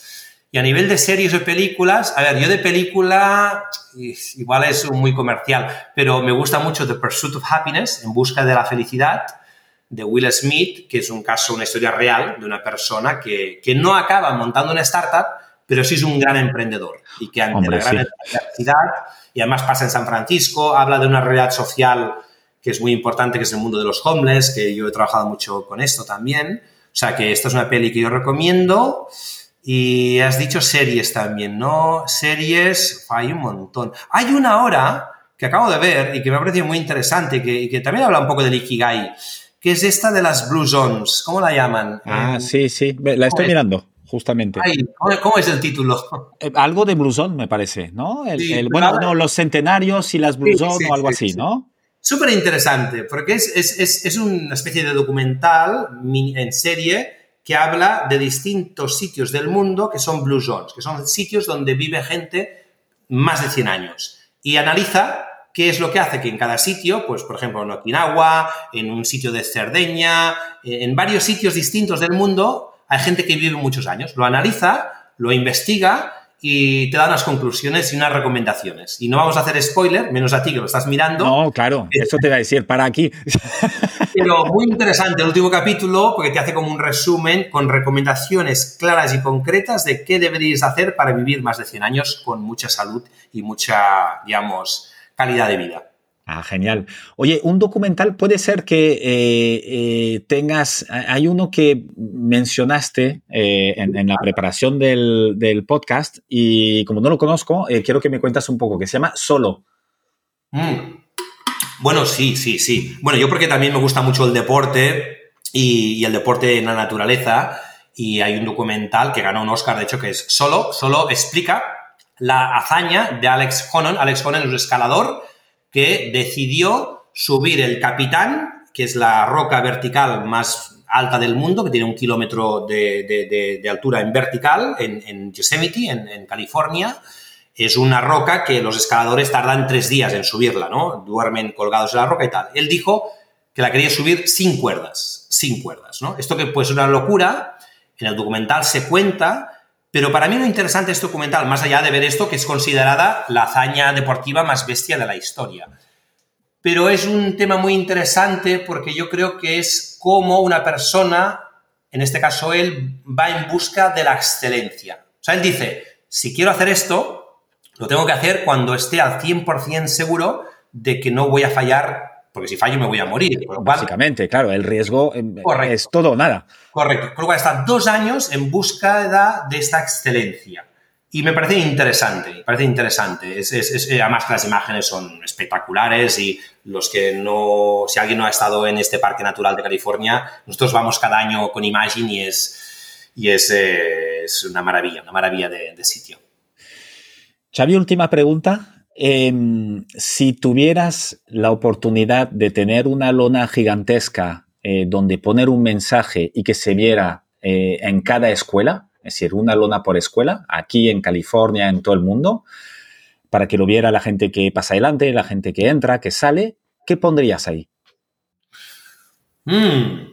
Y a nivel de series o películas, a ver, yo de película igual es muy comercial, pero me gusta mucho The Pursuit of Happiness, En busca de la felicidad, de Will Smith, que es un caso, una historia real de una persona que, que no acaba montando una startup, pero sí es un gran emprendedor y que ante la gran adversidad, y además pasa en San Francisco, habla de una realidad social que es muy importante, que es el mundo de los homeless, que yo he trabajado mucho con esto también. O sea que esta es una peli que yo recomiendo. Y has dicho series también, ¿no? Series, hay un montón. Hay una ahora que acabo de ver y que me ha parecido muy interesante y que, también habla un poco del Ikigai, que es esta de las Blue Zones. ¿Cómo la llaman? Ah, eh, sí, sí, la estoy mirando. Justamente. ¿cómo, es el título? Eh, algo de Blue Zone, me parece, ¿no? bueno, no, los centenarios y las Blue Zone o algo así, ¿no? Súper interesante, porque es, es, es, una especie de documental en serie que habla de distintos sitios del mundo que son blue zones, que son sitios donde vive gente más de 100 años. Y analiza qué es lo que hace que en cada sitio, pues por ejemplo en Okinawa, en un sitio de Cerdeña, en varios sitios distintos del mundo, hay gente que vive muchos años. Lo analiza, lo investiga y te da unas conclusiones y unas recomendaciones. Y no vamos a hacer spoiler, menos a ti que lo estás mirando. No, claro, eso te va a decir, para aquí. *laughs* Pero muy interesante el último capítulo porque te hace como un resumen con recomendaciones claras y concretas de qué deberías hacer para vivir más de 100 años con mucha salud y mucha, digamos, calidad de vida. Ah, genial. Oye, un documental puede ser que eh, eh, tengas, hay uno que mencionaste eh, en, la preparación del, podcast y como no lo conozco, quiero que me cuentas un poco, que se llama Solo. Mm. Bueno, sí, sí, sí. Bueno, yo porque también me gusta mucho el deporte y, el deporte en la naturaleza y hay un documental que ganó un Oscar, de hecho, que es Solo. Solo explica la hazaña de Alex Honnold. Alex Honnold es un escalador que decidió subir el Capitán, que es la roca vertical más alta del mundo, que tiene un kilómetro de, altura en vertical, en, Yosemite, en, California. Es una roca que los escaladores tardan tres días en subirla, ¿no? Duermen colgados en la roca y tal. Él dijo que la quería subir sin cuerdas, sin cuerdas, ¿no? Esto que puede ser una locura, en el documental se cuenta, pero para mí lo interesante de este documental, más allá de ver esto, que es considerada la hazaña deportiva más bestia de la historia. Pero es un tema muy interesante porque yo creo que es como una persona, en este caso él, va en busca de la excelencia. O sea, él dice, si quiero hacer esto, lo tengo que hacer cuando esté al 100% seguro de que no voy a fallar porque si fallo me voy a morir. Básicamente, claro, el riesgo em, es todo o nada. Correcto. Con lo cual está dos años en búsqueda de esta excelencia. Y me parece interesante, me parece interesante. Es, es, además las imágenes son espectaculares y los que no, si alguien no ha estado en este Parque Natural de California, nosotros vamos cada año con Imagine y es, y es, eh, una maravilla, una maravilla de, de sitio. Xavi, última pregunta. Em, si tuvieras la oportunidad de tener una lona gigantesca eh, donde poner un mensaje y que se viera eh, en cada escuela, es decir, una lona por escuela, aquí en California, en todo el mundo, para que lo viera la gente que pasa adelante, la gente que entra, que sale, ¿qué pondrías ahí? Mm,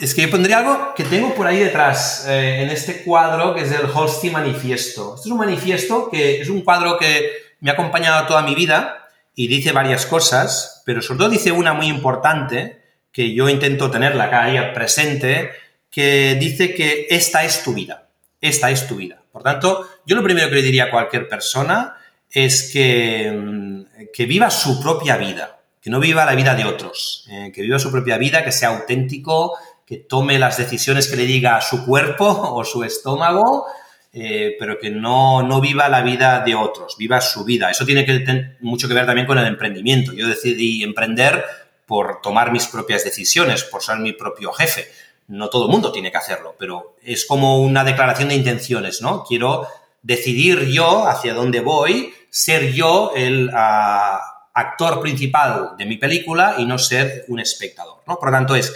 es que yo pondría algo que tengo por ahí detrás, eh, en este cuadro que es el Holstein Manifiesto. Este es un manifiesto que es un cuadro que me ha acompañado toda mi vida y dice varias cosas, pero sobre todo dice una muy importante que yo intento tenerla cada día presente, que dice que esta es tu vida, esta es tu vida. Por tanto, yo lo primero que le diría a cualquier persona es que, mm, que viva su propia vida, que no viva la vida de otros, eh, que viva su propia vida, que sea auténtico, que tome las decisiones que le diga su cuerpo *laughs* o su estómago, eh, pero que no, no, viva la vida de otros, viva su vida. Eso tiene que mucho que ver también con el emprendimiento. Yo decidí emprender por tomar mis propias decisiones, por ser mi propio jefe. No todo el mundo tiene que hacerlo, pero es como una declaración de intenciones, ¿no? Quiero decidir yo hacia dónde voy, ser yo el ah, actor principal de mi película y no ser un espectador, ¿no? Por lo tanto, es,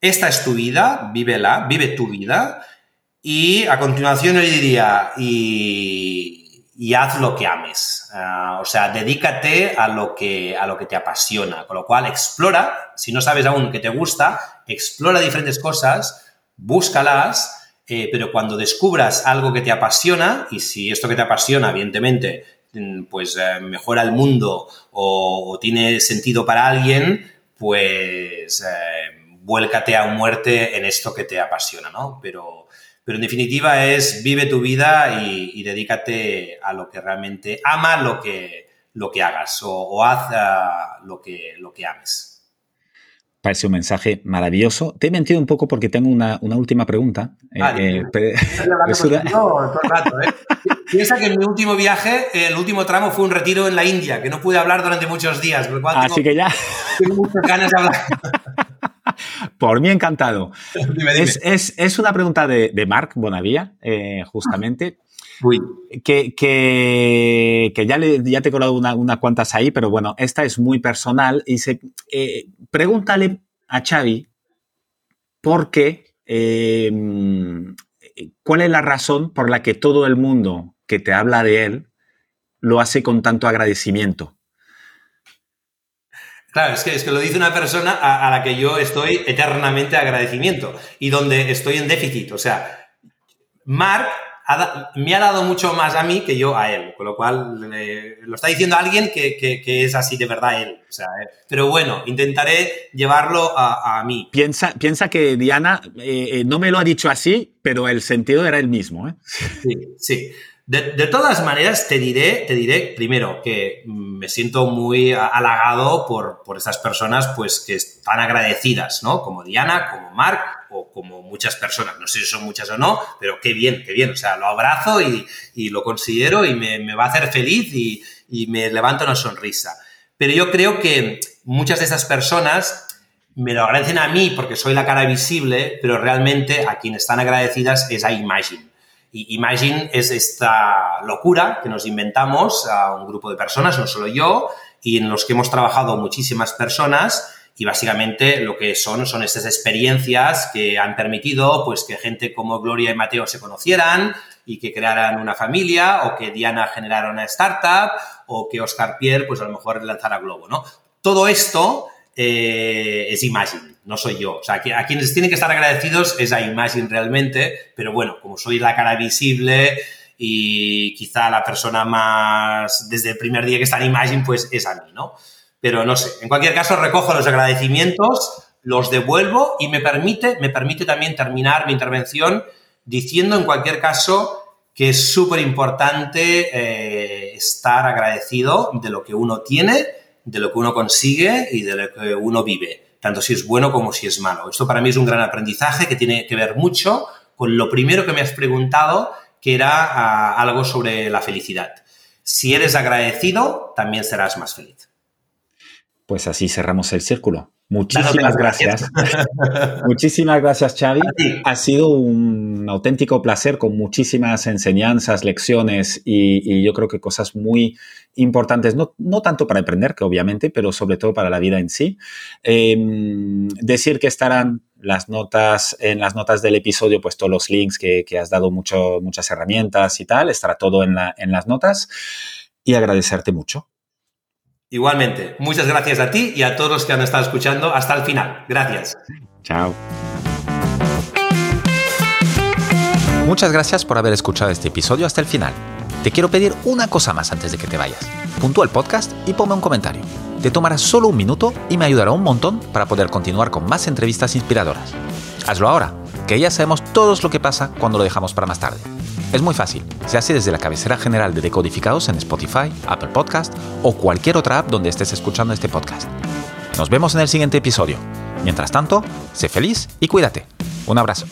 esta es tu vida, vívela, vive tu vida y a continuación le diría, y, haz lo que ames. Ah, o sea, dedícate a lo, que, a lo que te apasiona. Con lo cual, explora, si no sabes aún qué te gusta, explora diferentes cosas, búscalas, eh, pero cuando descubras algo que te apasiona, y si esto que te apasiona, evidentemente, mm, pues eh, mejora el mundo o, tiene sentido para alguien, pues eh, vuélcate a muerte en esto que te apasiona, ¿no? Pero, pero en definitiva es vive tu vida y, dedícate a lo que realmente ama lo que, lo que hagas o, haz ah, lo, que, lo que ames. Parece un mensaje maravilloso. Te he mentido un poco porque tengo una, última pregunta. Eh, *laughs* eh, Piensa que en mi último viaje, el último tramo fue un retiro en la India, que no pude hablar durante muchos días. Así que ya. Tengo muchas ganas de hablar. *laughs* *laughs* Por mí encantado. *laughs* Es, una pregunta de, de Marc Bonavía, eh, justamente. Que, que, ya, le, ya te he colado unas una cuantas ahí, pero bueno, esta es muy personal. Y se, eh, pregúntale a Xavi por qué, eh, cuál es la razón por la que todo el mundo que te habla de él lo hace con tanto agradecimiento. Claro, es que, es que lo dice una persona a, la que yo estoy eternamente agradecimiento y donde estoy en déficit. O sea, Mark me ha dado mucho más a mí que yo a él, con lo cual lo está diciendo alguien que, es así de verdad él. Eh, pero bueno, intentaré llevarlo a, mí. Piensa, piensa que Diana eh, eh, no me lo ha dicho así, pero el sentido era el mismo. Sí, sí. De, todas maneras, te diré, te diré primero que me siento muy halagado por, por estas personas pues, que están agradecidas, ¿no? Como Diana, como Mark o como muchas personas. No sé si son muchas o no, pero qué bien, qué bien. O sea, lo abrazo y, y lo considero y me, me, va a hacer feliz y, y me levanta una sonrisa. Pero yo creo que muchas de esas personas me lo agradecen a mí porque soy la cara visible, pero realmente a quien están agradecidas es a Imagine. Imagine es esta locura que nos inventamos a un grupo de personas, no solo yo, y en los que hemos trabajado muchísimas personas y básicamente lo que son son estas experiencias que han permitido pues que gente como Gloria y Mateo se conocieran y que crearan una familia o que Diana generara una startup o que Oscar Pierre pues a lo mejor lanzara Globo, ¿no? Todo esto eh, es Imagine, no soy yo. O sea, a quienes tienen que estar agradecidos es a Imagine realmente, pero bueno, como soy la cara visible y quizá la persona más desde el primer día que está en Imagine, pues es a mí, ¿no? Pero no sé, en cualquier caso recojo los agradecimientos, los devuelvo y me permite, me permite también terminar mi intervención diciendo en cualquier caso que es súper importante eh, estar agradecido de lo que uno tiene de lo que uno consigue y de lo que uno vive, tanto si es bueno como si es malo. Esto para mí es un gran aprendizaje que tiene que ver mucho con lo primero que me has preguntado, que era ah, algo sobre la felicidad. Si eres agradecido, también serás más feliz. Pues así cerramos el círculo. Muchísimas gracias. *laughs* Muchísimas gracias, Xavi. Ha sido un auténtico placer con muchísimas enseñanzas, lecciones y, yo creo que cosas muy importantes, no, no, tanto para aprender, que obviamente, pero sobre todo para la vida en sí. Em, decir que estarán las notas, en las notas del episodio, pues todos los links que, has dado mucho, muchas herramientas y tal, estará todo en, la, en las notas y agradecerte mucho. Igualmente, muchas gracias a ti y a todos los que han estado escuchando hasta el final. Gracias. Chao. Muchas gracias por haber escuchado este episodio hasta el final. Te quiero pedir una cosa más antes de que te vayas. Puntúa el podcast y ponme un comentario. Te tomará solo un minuto y me ayudará un montón para poder continuar con más entrevistas inspiradoras. Hazlo ahora, que ya sabemos todos lo que pasa cuando lo dejamos para más tarde. Es muy fácil, se hace desde la cabecera general de Decodificados en Spotify, Apple Podcast o cualquier otra app donde estés escuchando este podcast. Nos vemos en el siguiente episodio. Mientras tanto, sé feliz y cuídate. Un abrazo.